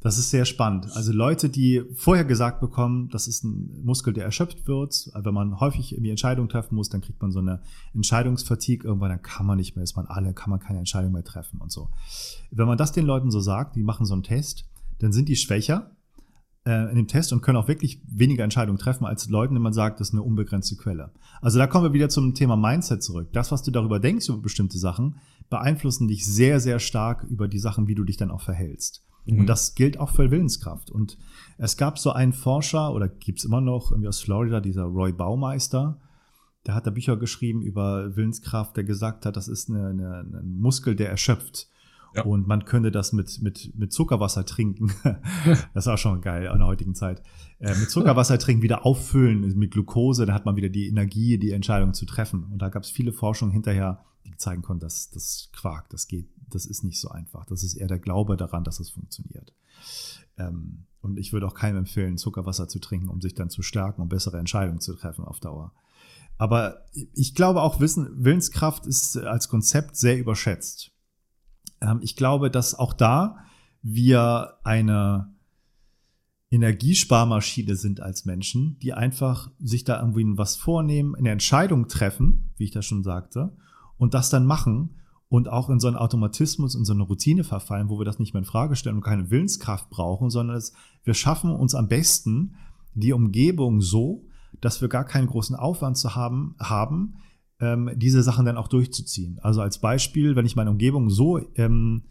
Das ist sehr spannend. Also Leute, die vorher gesagt bekommen, das ist ein Muskel, der erschöpft wird. Wenn man häufig irgendwie Entscheidungen treffen muss, dann kriegt man so eine Entscheidungsfatigue. Irgendwann dann kann man nicht mehr, ist man alle, kann man keine Entscheidung mehr treffen und so. Wenn man das den Leuten so sagt, die machen so einen Test, dann sind die schwächer äh, in dem Test und können auch wirklich weniger Entscheidungen treffen als Leuten, wenn man sagt, das ist eine unbegrenzte Quelle. Also da kommen wir wieder zum Thema Mindset zurück. Das, was du darüber denkst über bestimmte Sachen, beeinflussen dich sehr, sehr stark über die Sachen, wie du dich dann auch verhältst. Mhm. Und das gilt auch für Willenskraft. Und es gab so einen Forscher, oder gibt's immer noch, irgendwie aus Florida, dieser Roy Baumeister, der hat da Bücher geschrieben über Willenskraft, der gesagt hat, das ist eine, eine, ein Muskel, der erschöpft. Ja. Und man könnte das mit, mit, mit Zuckerwasser trinken. das ist auch schon geil in der heutigen Zeit. Äh, mit Zuckerwasser trinken, wieder auffüllen mit Glukose, dann hat man wieder die Energie, die Entscheidung zu treffen. Und da gab es viele Forschungen hinterher, die zeigen konnten, dass das Quark, das geht, das ist nicht so einfach. Das ist eher der Glaube daran, dass es funktioniert. Ähm, und ich würde auch keinem empfehlen, Zuckerwasser zu trinken, um sich dann zu stärken, um bessere Entscheidungen zu treffen auf Dauer. Aber ich glaube auch, Wissen, Willenskraft ist als Konzept sehr überschätzt. Ähm, ich glaube, dass auch da wir eine Energiesparmaschine sind als Menschen, die einfach sich da irgendwie was vornehmen, eine Entscheidung treffen, wie ich das schon sagte, und das dann machen und auch in so einen Automatismus, in so eine Routine verfallen, wo wir das nicht mehr in Frage stellen und keine Willenskraft brauchen, sondern es, wir schaffen uns am besten die Umgebung so, dass wir gar keinen großen Aufwand zu haben, haben ähm, diese Sachen dann auch durchzuziehen. Also als Beispiel, wenn ich meine Umgebung so ähm,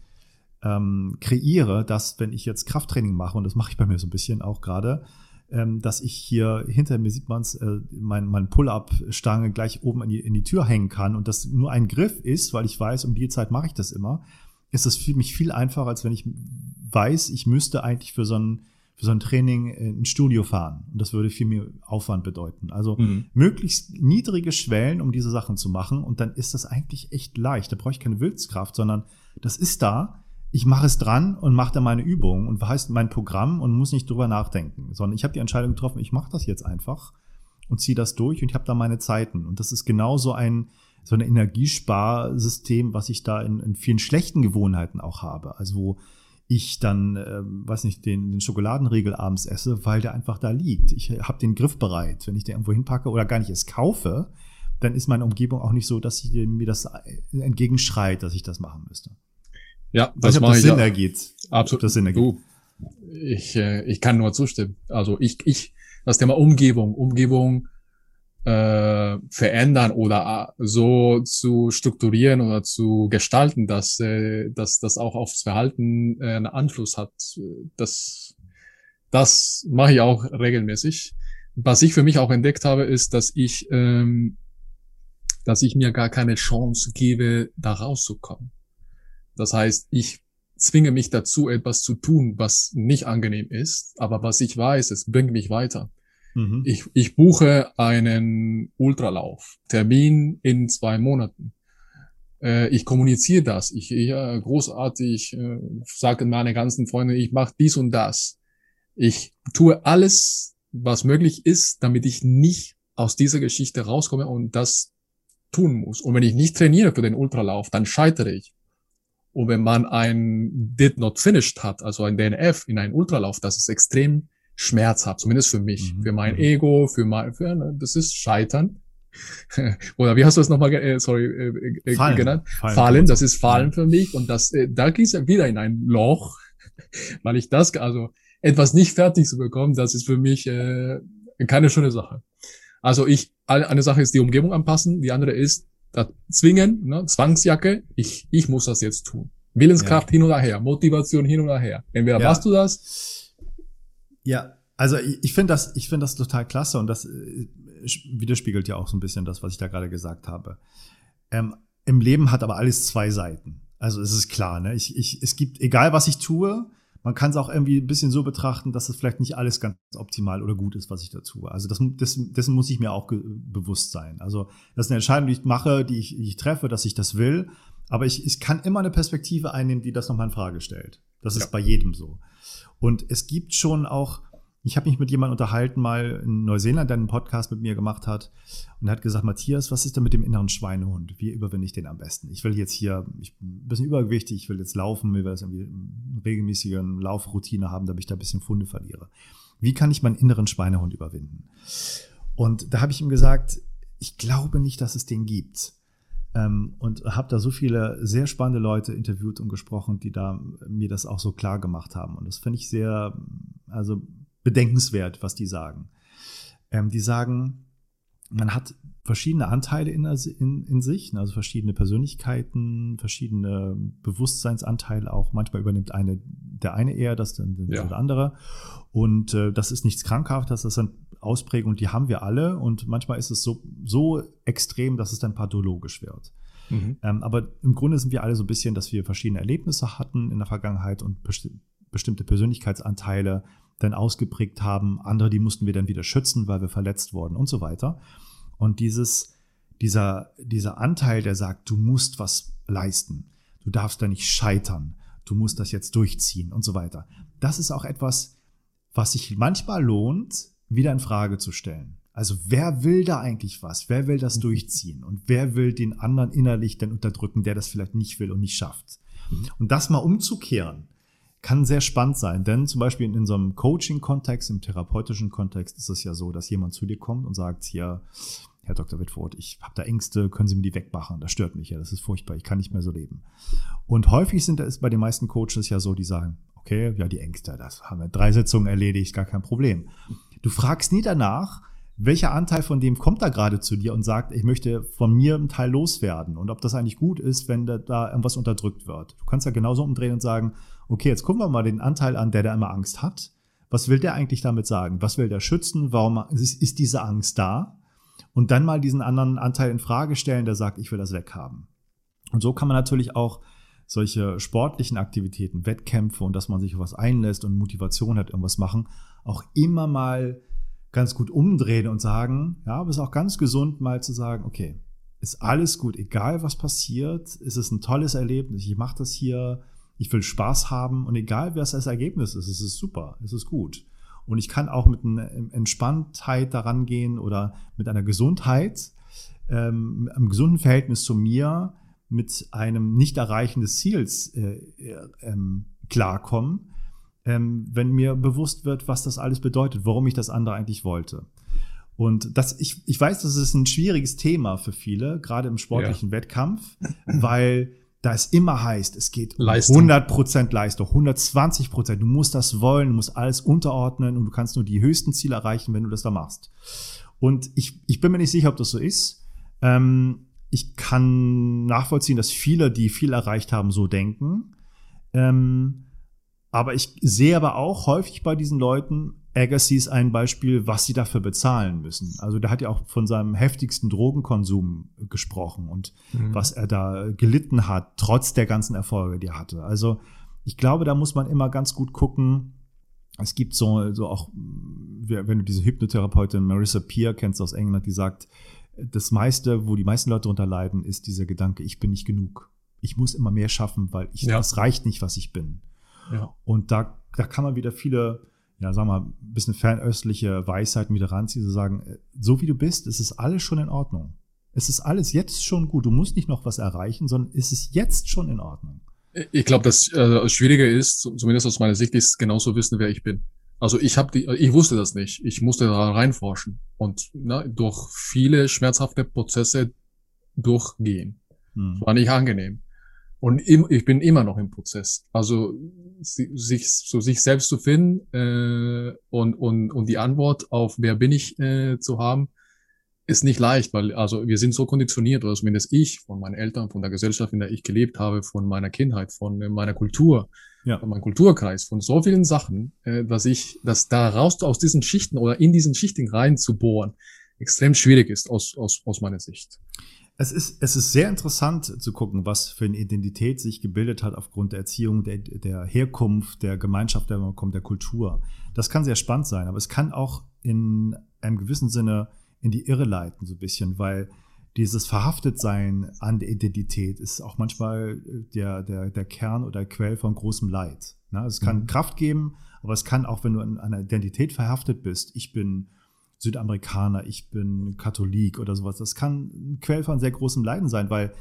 ähm, kreiere, dass wenn ich jetzt Krafttraining mache, und das mache ich bei mir so ein bisschen auch gerade, ähm, dass ich hier hinter mir sieht man es, äh, mein, mein Pull-up-Stange gleich oben in die, in die Tür hängen kann und das nur ein Griff ist, weil ich weiß, um die Zeit mache ich das immer, ist das für mich viel einfacher, als wenn ich weiß, ich müsste eigentlich für so ein, für so ein Training ins Studio fahren. Und das würde viel mehr Aufwand bedeuten. Also mhm. möglichst niedrige Schwellen, um diese Sachen zu machen. Und dann ist das eigentlich echt leicht. Da brauche ich keine Willenskraft, sondern das ist da ich mache es dran und mache da meine Übung und heißt mein Programm und muss nicht drüber nachdenken, sondern ich habe die Entscheidung getroffen, ich mache das jetzt einfach und ziehe das durch und ich habe da meine Zeiten. Und das ist genauso ein so ein Energiesparsystem, was ich da in, in vielen schlechten Gewohnheiten auch habe. Also wo ich dann, äh, weiß nicht, den, den Schokoladenriegel abends esse, weil der einfach da liegt. Ich habe den Griff bereit. Wenn ich den irgendwo hinpacke oder gar nicht es kaufe, dann ist meine Umgebung auch nicht so, dass ich, mir das entgegenschreit, dass ich das machen müsste. Ja, das, mache ich. Sinn ergibt. Absolut. Das Sinn ergibt. Du, ich, äh, ich kann nur zustimmen. Also ich, ich, das Thema Umgebung, Umgebung äh, verändern oder äh, so zu strukturieren oder zu gestalten, dass, äh, dass das auch aufs Verhalten äh, einen Einfluss hat. Das, das mache ich auch regelmäßig. Was ich für mich auch entdeckt habe, ist, dass ich, ähm, dass ich mir gar keine Chance gebe, da rauszukommen. Das heißt, ich zwinge mich dazu, etwas zu tun, was nicht angenehm ist, aber was ich weiß, es bringt mich weiter. Mhm. Ich, ich buche einen Ultralauf, Termin in zwei Monaten. Äh, ich kommuniziere das. Ich, ich äh, großartig äh, sage meine ganzen Freunde, ich mache dies und das. Ich tue alles, was möglich ist, damit ich nicht aus dieser Geschichte rauskomme und das tun muss. Und wenn ich nicht trainiere für den Ultralauf, dann scheitere ich. Und wenn man ein Did Not Finished hat, also ein DNF in einem Ultralauf, das ist extrem schmerzhaft, zumindest für mich, mhm. für mein mhm. Ego, für mein, für, ne, das ist Scheitern. Oder wie hast du es nochmal, äh, sorry, äh, äh, fallen. genannt? Fallen, fallen das ist Fallen für mich und das, äh, da gehst du wieder in ein Loch, weil ich das, also etwas nicht fertig zu bekommen, das ist für mich äh, keine schöne Sache. Also ich, eine Sache ist die Umgebung anpassen, die andere ist Zwingen, ne, Zwangsjacke, ich, ich muss das jetzt tun. Willenskraft ja. hin oder her, Motivation hin oder her. Entweder ja. machst du das. Ja, also ich, ich finde das, ich finde das total klasse und das äh, widerspiegelt ja auch so ein bisschen das, was ich da gerade gesagt habe. Ähm, Im Leben hat aber alles zwei Seiten. Also es ist klar, ne? Ich, ich, es gibt, egal was ich tue, man kann es auch irgendwie ein bisschen so betrachten, dass es vielleicht nicht alles ganz optimal oder gut ist, was ich da tue. Also das, das, dessen muss ich mir auch bewusst sein. Also das ist eine Entscheidung, die ich mache, die ich, die ich treffe, dass ich das will. Aber ich, ich kann immer eine Perspektive einnehmen, die das nochmal in Frage stellt. Das ist ja. bei jedem so. Und es gibt schon auch ich habe mich mit jemandem unterhalten, mal in Neuseeland, der einen Podcast mit mir gemacht hat und hat gesagt, Matthias, was ist denn mit dem inneren Schweinehund? Wie überwinde ich den am besten? Ich will jetzt hier, ich bin ein bisschen übergewichtig, ich will jetzt laufen, mir will das irgendwie eine regelmäßige Laufroutine haben, damit ich da ein bisschen Funde verliere. Wie kann ich meinen inneren Schweinehund überwinden? Und da habe ich ihm gesagt, ich glaube nicht, dass es den gibt. Ähm, und habe da so viele sehr spannende Leute interviewt und gesprochen, die da mir das auch so klar gemacht haben. Und das finde ich sehr, also bedenkenswert, was die sagen. Ähm, die sagen, man hat verschiedene Anteile in, in, in sich, ne, also verschiedene Persönlichkeiten, verschiedene Bewusstseinsanteile auch. Manchmal übernimmt eine, der eine eher, das dann ja. der andere. Und äh, das ist nichts Krankhaftes, das sind Ausprägungen, die haben wir alle. Und manchmal ist es so, so extrem, dass es dann pathologisch wird. Mhm. Ähm, aber im Grunde sind wir alle so ein bisschen, dass wir verschiedene Erlebnisse hatten in der Vergangenheit und besti bestimmte Persönlichkeitsanteile dann ausgeprägt haben. Andere, die mussten wir dann wieder schützen, weil wir verletzt wurden und so weiter. Und dieses, dieser, dieser Anteil, der sagt, du musst was leisten, du darfst da nicht scheitern, du musst das jetzt durchziehen und so weiter. Das ist auch etwas, was sich manchmal lohnt, wieder in Frage zu stellen. Also wer will da eigentlich was? Wer will das durchziehen? Und wer will den anderen innerlich dann unterdrücken, der das vielleicht nicht will und nicht schafft? Mhm. Und das mal umzukehren kann sehr spannend sein, denn zum Beispiel in, in so einem Coaching-Kontext, im therapeutischen Kontext ist es ja so, dass jemand zu dir kommt und sagt, hier, Herr Dr. Wittfurt, ich habe da Ängste, können Sie mir die wegmachen? Das stört mich ja, das ist furchtbar, ich kann nicht mehr so leben. Und häufig sind es bei den meisten Coaches ja so, die sagen, okay, ja, die Ängste, das haben wir drei Sitzungen erledigt, gar kein Problem. Du fragst nie danach, welcher Anteil von dem kommt da gerade zu dir und sagt, ich möchte von mir einen Teil loswerden und ob das eigentlich gut ist, wenn da, da irgendwas unterdrückt wird. Du kannst ja genauso umdrehen und sagen, okay, jetzt gucken wir mal den Anteil an, der da immer Angst hat. Was will der eigentlich damit sagen? Was will der schützen? Warum ist, ist diese Angst da? Und dann mal diesen anderen Anteil in Frage stellen, der sagt, ich will das weghaben. Und so kann man natürlich auch solche sportlichen Aktivitäten, Wettkämpfe und dass man sich auf was einlässt und Motivation hat, irgendwas machen, auch immer mal ganz gut umdrehen und sagen, ja, aber es ist auch ganz gesund, mal zu sagen, okay, ist alles gut, egal was passiert, ist es ein tolles Erlebnis, ich mache das hier, ich will Spaß haben und egal, was das Ergebnis ist, es ist super, es ist gut. Und ich kann auch mit einer Entspanntheit daran gehen oder mit einer Gesundheit, ähm, einem gesunden Verhältnis zu mir, mit einem Nicht-Erreichen des Ziels äh, äh, ähm, klarkommen, ähm, wenn mir bewusst wird, was das alles bedeutet, warum ich das andere eigentlich wollte. Und das, ich, ich weiß, das ist ein schwieriges Thema für viele, gerade im sportlichen ja. Wettkampf, weil da es immer heißt, es geht Leistung. 100% Leistung, 120%. Du musst das wollen, du musst alles unterordnen und du kannst nur die höchsten Ziele erreichen, wenn du das da machst. Und ich, ich bin mir nicht sicher, ob das so ist. Ähm, ich kann nachvollziehen, dass viele, die viel erreicht haben, so denken. Ähm, aber ich sehe aber auch häufig bei diesen Leuten, Agassi ist ein Beispiel, was sie dafür bezahlen müssen. Also der hat ja auch von seinem heftigsten Drogenkonsum gesprochen und mhm. was er da gelitten hat, trotz der ganzen Erfolge, die er hatte. Also ich glaube, da muss man immer ganz gut gucken. Es gibt so, so auch, wenn du diese Hypnotherapeutin Marissa Peer kennst aus England, die sagt, das meiste, wo die meisten Leute darunter leiden, ist dieser Gedanke, ich bin nicht genug. Ich muss immer mehr schaffen, weil ich, ja. das reicht nicht, was ich bin. Ja. Und da, da kann man wieder viele ja, sag mal, ein bisschen fernöstliche Weisheiten wieder ranziehen, zu sagen, äh, so wie du bist, es ist alles schon in Ordnung. Es ist alles jetzt schon gut. Du musst nicht noch was erreichen, sondern es ist jetzt schon in Ordnung. Ich glaube, das äh, Schwierige ist, zumindest aus meiner Sicht, ist genauso wissen, wer ich bin. Also ich habe die, ich wusste das nicht. Ich musste da reinforschen und ne, durch viele schmerzhafte Prozesse durchgehen. Hm. War nicht angenehm. Und im, ich bin immer noch im Prozess. Also sich so sich selbst zu finden äh, und und und die Antwort auf wer bin ich äh, zu haben, ist nicht leicht, weil also wir sind so konditioniert, oder zumindest ich, von meinen Eltern, von der Gesellschaft, in der ich gelebt habe, von meiner Kindheit, von äh, meiner Kultur, ja. von meinem Kulturkreis, von so vielen Sachen, äh, dass ich, dass da raus aus diesen Schichten oder in diesen Schichten rein zu bohren, extrem schwierig ist aus, aus, aus meiner Sicht. Es ist, es ist sehr interessant zu gucken, was für eine Identität sich gebildet hat aufgrund der Erziehung, der, der Herkunft, der Gemeinschaft, der man kommt, der Kultur. Das kann sehr spannend sein, aber es kann auch in einem gewissen Sinne in die Irre leiten, so ein bisschen, weil dieses Verhaftetsein an der Identität ist auch manchmal der, der, der Kern oder Quell von großem Leid. Ne? Es kann mhm. Kraft geben, aber es kann auch, wenn du an einer Identität verhaftet bist, ich bin Südamerikaner, ich bin Katholik oder sowas, das kann ein Quell von sehr großem Leiden sein, weil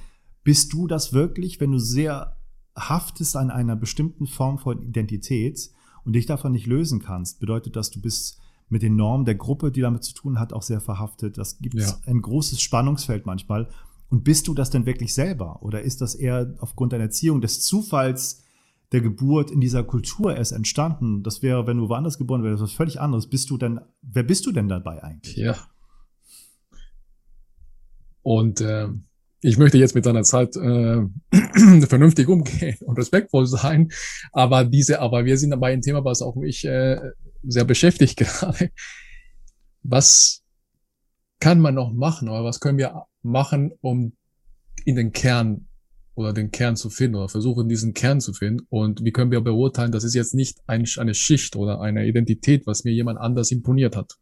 bist du das wirklich, wenn du sehr haftest an einer bestimmten Form von Identität und dich davon nicht lösen kannst, bedeutet das, du bist mit den Normen der Gruppe, die damit zu tun hat, auch sehr verhaftet. Das gibt ja. ein großes Spannungsfeld manchmal. Und bist du das denn wirklich selber? Oder ist das eher aufgrund deiner Erziehung, des Zufalls der Geburt in dieser Kultur erst entstanden? Das wäre, wenn du woanders geboren wärst, was völlig anderes. Bist du denn, wer bist du denn dabei eigentlich? Ja. Und äh, ich möchte jetzt mit deiner Zeit äh, vernünftig umgehen und respektvoll sein. Aber diese, aber wir sind dabei ein Thema, was auch mich äh, sehr beschäftigt gerade. Was kann man noch machen oder was können wir machen, um in den Kern oder den Kern zu finden oder versuchen, diesen Kern zu finden? Und wie können wir beurteilen, das ist jetzt nicht ein, eine Schicht oder eine Identität, was mir jemand anders imponiert hat?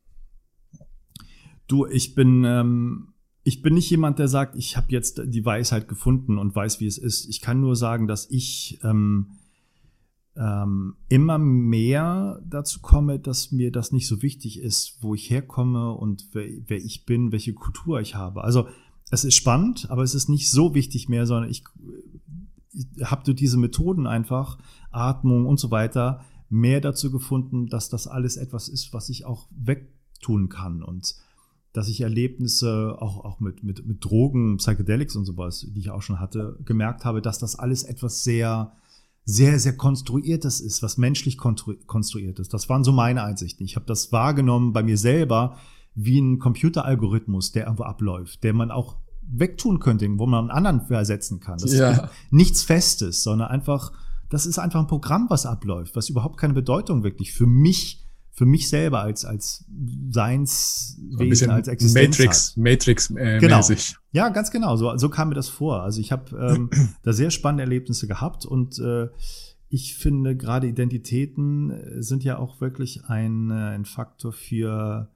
Du, ich bin, ähm, ich bin nicht jemand, der sagt, ich habe jetzt die Weisheit gefunden und weiß, wie es ist. Ich kann nur sagen, dass ich ähm, ähm, immer mehr dazu komme, dass mir das nicht so wichtig ist, wo ich herkomme und wer, wer ich bin, welche Kultur ich habe. Also es ist spannend, aber es ist nicht so wichtig mehr, sondern ich, ich habe durch diese Methoden einfach, Atmung und so weiter, mehr dazu gefunden, dass das alles etwas ist, was ich auch wegtun kann und dass ich Erlebnisse auch, auch mit, mit, mit Drogen, Psychedelics und sowas, die ich auch schon hatte, gemerkt habe, dass das alles etwas sehr sehr, sehr konstruiertes ist, was menschlich konstruiert ist. Das waren so meine Einsichten. Ich habe das wahrgenommen bei mir selber wie ein Computeralgorithmus, der irgendwo abläuft, der man auch wegtun könnte, wo man einen anderen ersetzen kann. Das ja. ist nichts Festes, sondern einfach, das ist einfach ein Programm, was abläuft, was überhaupt keine Bedeutung wirklich für mich für mich selber als als Seinswesen als Existenz Matrix hat. Matrix äh, genau. mäßig. Ja, ganz genau. So, so kam mir das vor. Also ich habe ähm, da sehr spannende Erlebnisse gehabt und äh, ich finde gerade Identitäten äh, sind ja auch wirklich ein, äh, ein Faktor für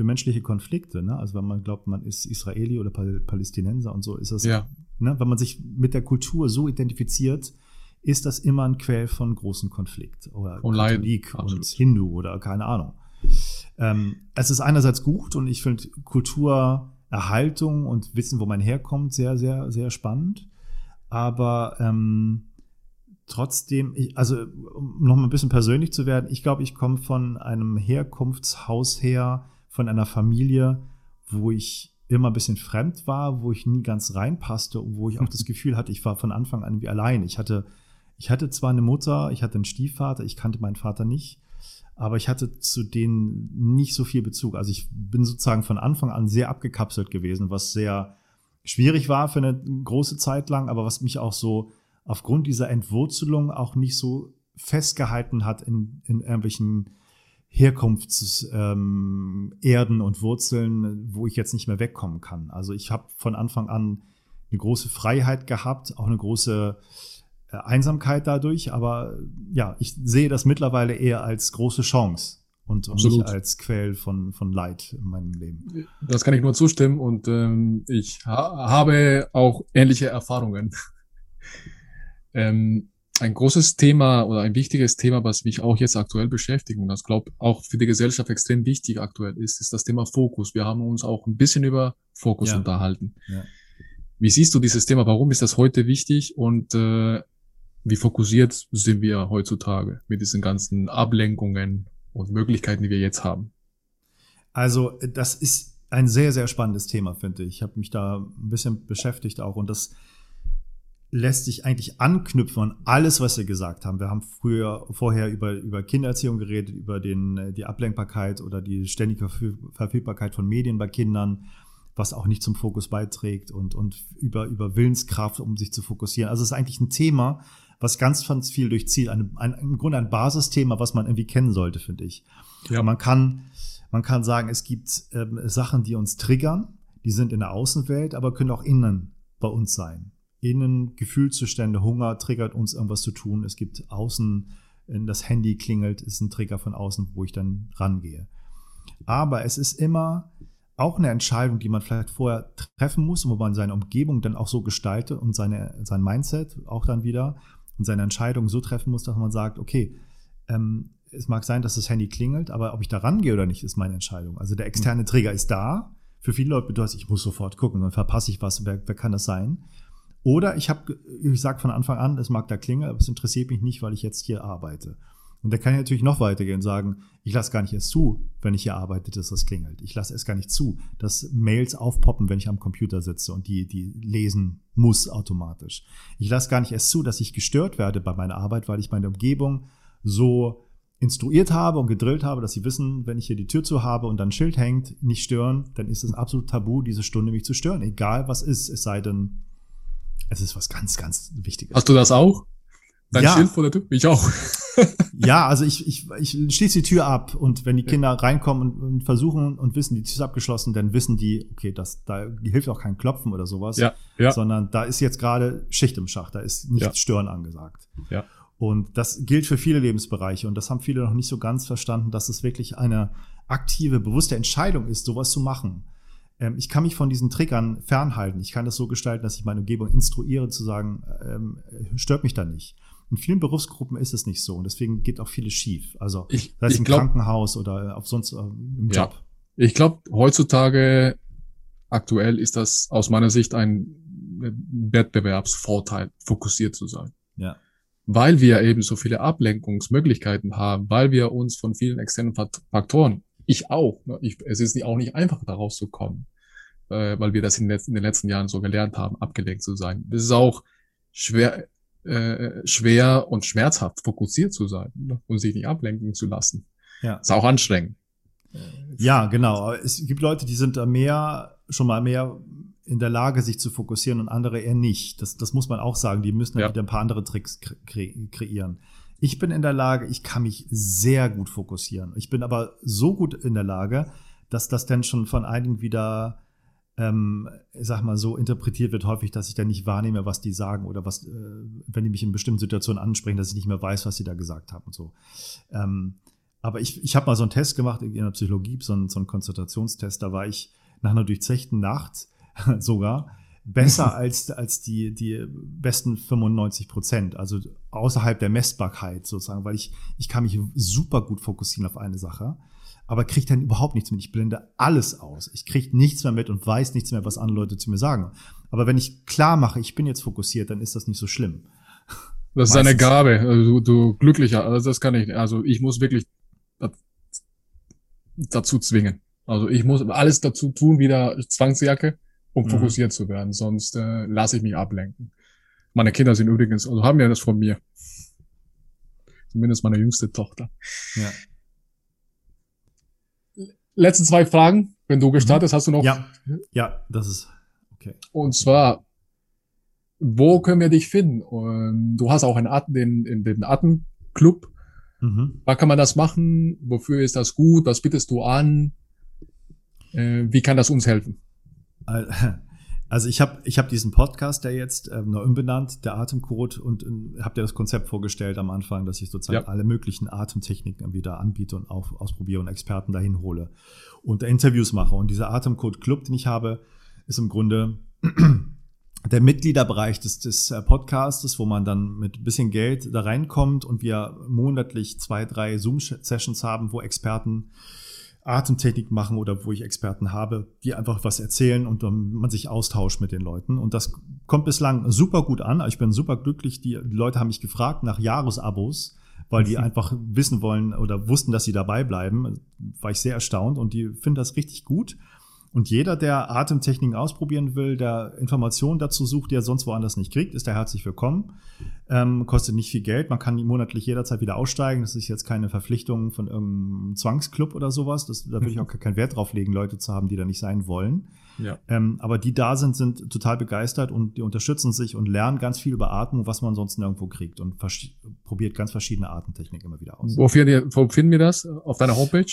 für menschliche Konflikte. Ne? Also wenn man glaubt, man ist Israeli oder Palästinenser und so ist das. Ja. Ne? Wenn man sich mit der Kultur so identifiziert, ist das immer ein Quell von großen Konflikt oder und Katholik Leid. und Hindu oder keine Ahnung. Ähm, es ist einerseits gut und ich finde Kulturerhaltung und Wissen, wo man herkommt, sehr, sehr, sehr spannend. Aber ähm, trotzdem, ich, also um noch mal ein bisschen persönlich zu werden, ich glaube, ich komme von einem Herkunftshaus her, von einer Familie, wo ich immer ein bisschen fremd war, wo ich nie ganz reinpasste und wo ich auch das Gefühl hatte, ich war von Anfang an wie allein. Ich hatte ich hatte zwar eine Mutter, ich hatte einen Stiefvater, ich kannte meinen Vater nicht, aber ich hatte zu denen nicht so viel Bezug. Also ich bin sozusagen von Anfang an sehr abgekapselt gewesen, was sehr schwierig war für eine große Zeit lang, aber was mich auch so aufgrund dieser Entwurzelung auch nicht so festgehalten hat in, in irgendwelchen Herkunftserden ähm, und Wurzeln, wo ich jetzt nicht mehr wegkommen kann. Also ich habe von Anfang an eine große Freiheit gehabt, auch eine große äh, Einsamkeit dadurch, aber ja, ich sehe das mittlerweile eher als große Chance und, und nicht als Quell von, von Leid in meinem Leben. Das kann ich nur zustimmen und ähm, ich ha habe auch ähnliche Erfahrungen. ähm, ein großes Thema oder ein wichtiges Thema, was mich auch jetzt aktuell beschäftigt und das glaube auch für die Gesellschaft extrem wichtig aktuell ist, ist das Thema Fokus. Wir haben uns auch ein bisschen über Fokus ja. unterhalten. Ja. Wie siehst du dieses Thema? Warum ist das heute wichtig? Und äh, wie fokussiert sind wir heutzutage mit diesen ganzen Ablenkungen und Möglichkeiten, die wir jetzt haben? Also, das ist ein sehr, sehr spannendes Thema, finde ich. Ich habe mich da ein bisschen beschäftigt auch und das lässt sich eigentlich anknüpfen an alles, was wir gesagt haben. Wir haben früher vorher über, über Kindererziehung geredet, über den, die Ablenkbarkeit oder die ständige Verfügbarkeit von Medien bei Kindern, was auch nicht zum Fokus beiträgt und, und über, über Willenskraft, um sich zu fokussieren. Also es ist eigentlich ein Thema, was ganz, ganz viel durchzieht. Ein, ein, Im Grunde ein Basisthema, was man irgendwie kennen sollte, finde ich. Ja. man kann, man kann sagen, es gibt ähm, Sachen, die uns triggern, die sind in der Außenwelt, aber können auch innen bei uns sein. Innen Gefühlszustände, Hunger triggert uns irgendwas zu tun. Es gibt außen, das Handy klingelt, ist ein Trigger von außen, wo ich dann rangehe. Aber es ist immer auch eine Entscheidung, die man vielleicht vorher treffen muss, wo man seine Umgebung dann auch so gestaltet und seine, sein Mindset auch dann wieder und seine Entscheidung so treffen muss, dass man sagt, okay, ähm, es mag sein, dass das Handy klingelt, aber ob ich da rangehe oder nicht, ist meine Entscheidung. Also der externe Trigger ist da. Für viele Leute bedeutet, ich muss sofort gucken, dann verpasse ich was, wer, wer kann das sein? Oder ich habe, ich sage von Anfang an, es mag da klingeln, aber es interessiert mich nicht, weil ich jetzt hier arbeite. Und da kann ich natürlich noch weitergehen und sagen, ich lasse gar nicht erst zu, wenn ich hier arbeite, dass das klingelt. Ich lasse es gar nicht zu, dass Mails aufpoppen, wenn ich am Computer sitze und die, die lesen muss automatisch. Ich lasse gar nicht erst zu, dass ich gestört werde bei meiner Arbeit, weil ich meine Umgebung so instruiert habe und gedrillt habe, dass sie wissen, wenn ich hier die Tür zu habe und dann ein Schild hängt, nicht stören, dann ist es absolut tabu, diese Stunde mich zu stören, egal was ist, es sei denn, es ist was ganz, ganz Wichtiges. Hast du das auch? Dein ja. Schild vor der Tür? Ich auch. ja, also ich, ich, ich schließe die Tür ab und wenn die Kinder reinkommen und, und, versuchen und wissen, die Tür ist abgeschlossen, dann wissen die, okay, das, da hilft auch kein Klopfen oder sowas, ja, ja. sondern da ist jetzt gerade Schicht im Schacht, da ist nichts ja. Stören angesagt. Ja. Und das gilt für viele Lebensbereiche und das haben viele noch nicht so ganz verstanden, dass es wirklich eine aktive, bewusste Entscheidung ist, sowas zu machen. Ähm, ich kann mich von diesen Triggern fernhalten. Ich kann das so gestalten, dass ich meine Umgebung instruiere, zu sagen, ähm, stört mich da nicht. In vielen Berufsgruppen ist es nicht so und deswegen geht auch vieles schief. Also ich, sei es im glaub, Krankenhaus oder auf sonst äh, im Job. Ja. Ich glaube, heutzutage aktuell ist das aus meiner Sicht ein Wettbewerbsvorteil, fokussiert zu sein. Ja weil wir eben so viele Ablenkungsmöglichkeiten haben, weil wir uns von vielen externen Faktoren, ich auch, ne, ich, es ist auch nicht einfach daraus zu kommen, äh, weil wir das in, in, den letzten Jahren so gelernt haben, abgelenkt zu sein. Es ist auch schwer, äh, schwer und schmerzhaft fokussiert zu sein ne, und sich nicht ablenken zu lassen. Ja. Ist auch anstrengend. Ja, genau. Es gibt Leute, die sind da mehr, schon mal mehr in der Lage, sich zu fokussieren und andere eher nicht. Das, das muss man auch sagen. Die müssen dann ja. wieder ein paar andere Tricks kre kreieren. Ich bin in der Lage, ich kann mich sehr gut fokussieren. Ich bin aber so gut in der Lage, dass das dann schon von einigen wieder, ähm, sag mal, so interpretiert wird häufig, dass ich dann nicht wahrnehme, was die sagen oder was, äh, wenn die mich in bestimmten Situationen ansprechen, dass ich nicht mehr weiß, was sie da gesagt haben und so. Ähm, aber ich, ich habe mal so einen Test gemacht in der Psychologie, so einen, so einen Konzentrationstest, da war ich nach einer durchzechten Nacht sogar besser als, als die, die besten 95 Prozent, also außerhalb der Messbarkeit sozusagen, weil ich, ich kann mich super gut fokussieren auf eine Sache, aber kriege dann überhaupt nichts mit. Ich blende alles aus. Ich kriege nichts mehr mit und weiß nichts mehr, was andere Leute zu mir sagen. Aber wenn ich klar mache, ich bin jetzt fokussiert, dann ist das nicht so schlimm. Das ist eine Gabe, also du, du glücklicher, also das kann ich, also ich muss wirklich dazu zwingen. Also ich muss alles dazu tun, wieder Zwangsjacke um mhm. fokussiert zu werden. Sonst äh, lasse ich mich ablenken. Meine Kinder sind übrigens, also haben ja das von mir. Zumindest meine jüngste Tochter. Ja. Letzte zwei Fragen. Wenn du gestartet, mhm. hast du noch. Ja, ja, das ist okay. Und zwar, wo können wir dich finden? Und du hast auch einen Atem, den, in den Atemclub. Mhm. Da kann man das machen. Wofür ist das gut? Was bietest du an? Äh, wie kann das uns helfen? Also ich habe ich hab diesen Podcast, der jetzt ähm, noch umbenannt, der Atemcode, und äh, habe dir das Konzept vorgestellt am Anfang, dass ich sozusagen ja. alle möglichen Atemtechniken wieder anbiete und auch ausprobiere und Experten dahin hole und Interviews mache. Und dieser Atemcode Club, den ich habe, ist im Grunde der Mitgliederbereich des, des äh, Podcastes, wo man dann mit ein bisschen Geld da reinkommt und wir monatlich zwei, drei Zoom-Sessions haben, wo Experten Atemtechnik machen oder wo ich Experten habe, die einfach was erzählen und man sich austauscht mit den Leuten. Und das kommt bislang super gut an. Ich bin super glücklich. Die Leute haben mich gefragt nach Jahresabos, weil die einfach wissen wollen oder wussten, dass sie dabei bleiben. War ich sehr erstaunt und die finden das richtig gut. Und jeder, der Atemtechniken ausprobieren will, der Informationen dazu sucht, die er sonst woanders nicht kriegt, ist da herzlich willkommen. Ähm, kostet nicht viel Geld. Man kann monatlich jederzeit wieder aussteigen. Das ist jetzt keine Verpflichtung von irgendeinem Zwangsclub oder sowas. Das, da würde ich auch keinen Wert drauf legen, Leute zu haben, die da nicht sein wollen. Ja. Ähm, aber die da sind, sind total begeistert und die unterstützen sich und lernen ganz viel über Atmung, was man sonst nirgendwo kriegt und probiert ganz verschiedene Atemtechniken immer wieder aus. Wo finden, wo finden wir das? Auf deiner Homepage?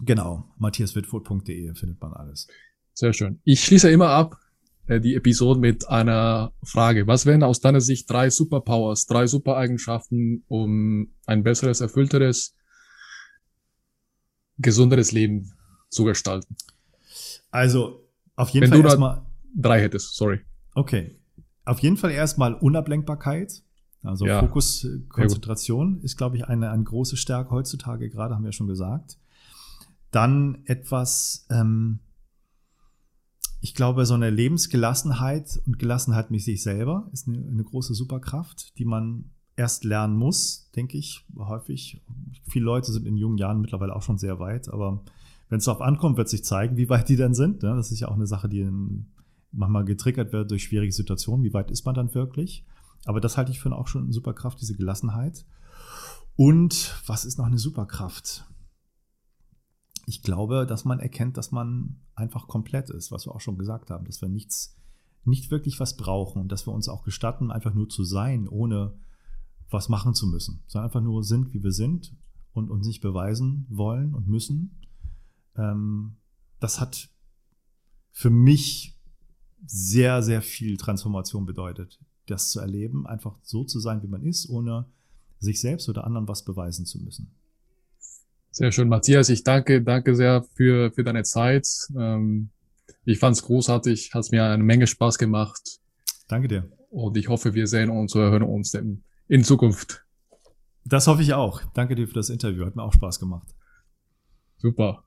Genau, matthiaswitfoot.de findet man alles. Sehr schön. Ich schließe immer ab äh, die Episode mit einer Frage. Was wären aus deiner Sicht drei Superpowers, drei Supereigenschaften, um ein besseres, erfüllteres, gesunderes Leben zu gestalten? Also, auf jeden Wenn Fall erstmal. Drei hättest, sorry. Okay. Auf jeden Fall erstmal Unablenkbarkeit. Also ja. Fokus, Konzentration ist, glaube ich, eine, eine große Stärke heutzutage, gerade haben wir schon gesagt. Dann etwas, ähm, ich glaube, so eine Lebensgelassenheit und Gelassenheit mit sich selber ist eine, eine große Superkraft, die man erst lernen muss, denke ich, häufig. Viele Leute sind in jungen Jahren mittlerweile auch schon sehr weit, aber wenn es darauf ankommt, wird sich zeigen, wie weit die dann sind. Ne? Das ist ja auch eine Sache, die manchmal getriggert wird durch schwierige Situationen. Wie weit ist man dann wirklich? Aber das halte ich für auch schon eine Superkraft, diese Gelassenheit. Und was ist noch eine Superkraft? Ich glaube, dass man erkennt, dass man einfach komplett ist, was wir auch schon gesagt haben, dass wir nichts, nicht wirklich was brauchen und dass wir uns auch gestatten, einfach nur zu sein, ohne was machen zu müssen, sondern einfach nur sind, wie wir sind und uns nicht beweisen wollen und müssen. Ähm, das hat für mich sehr, sehr viel Transformation bedeutet, das zu erleben, einfach so zu sein, wie man ist, ohne sich selbst oder anderen was beweisen zu müssen. Sehr schön, Matthias. Ich danke, danke sehr für, für deine Zeit. Ähm, ich fand es großartig, hat mir eine Menge Spaß gemacht. Danke dir. Und ich hoffe, wir sehen uns oder hören uns in, in Zukunft. Das hoffe ich auch. Danke dir für das Interview. Hat mir auch Spaß gemacht. Super.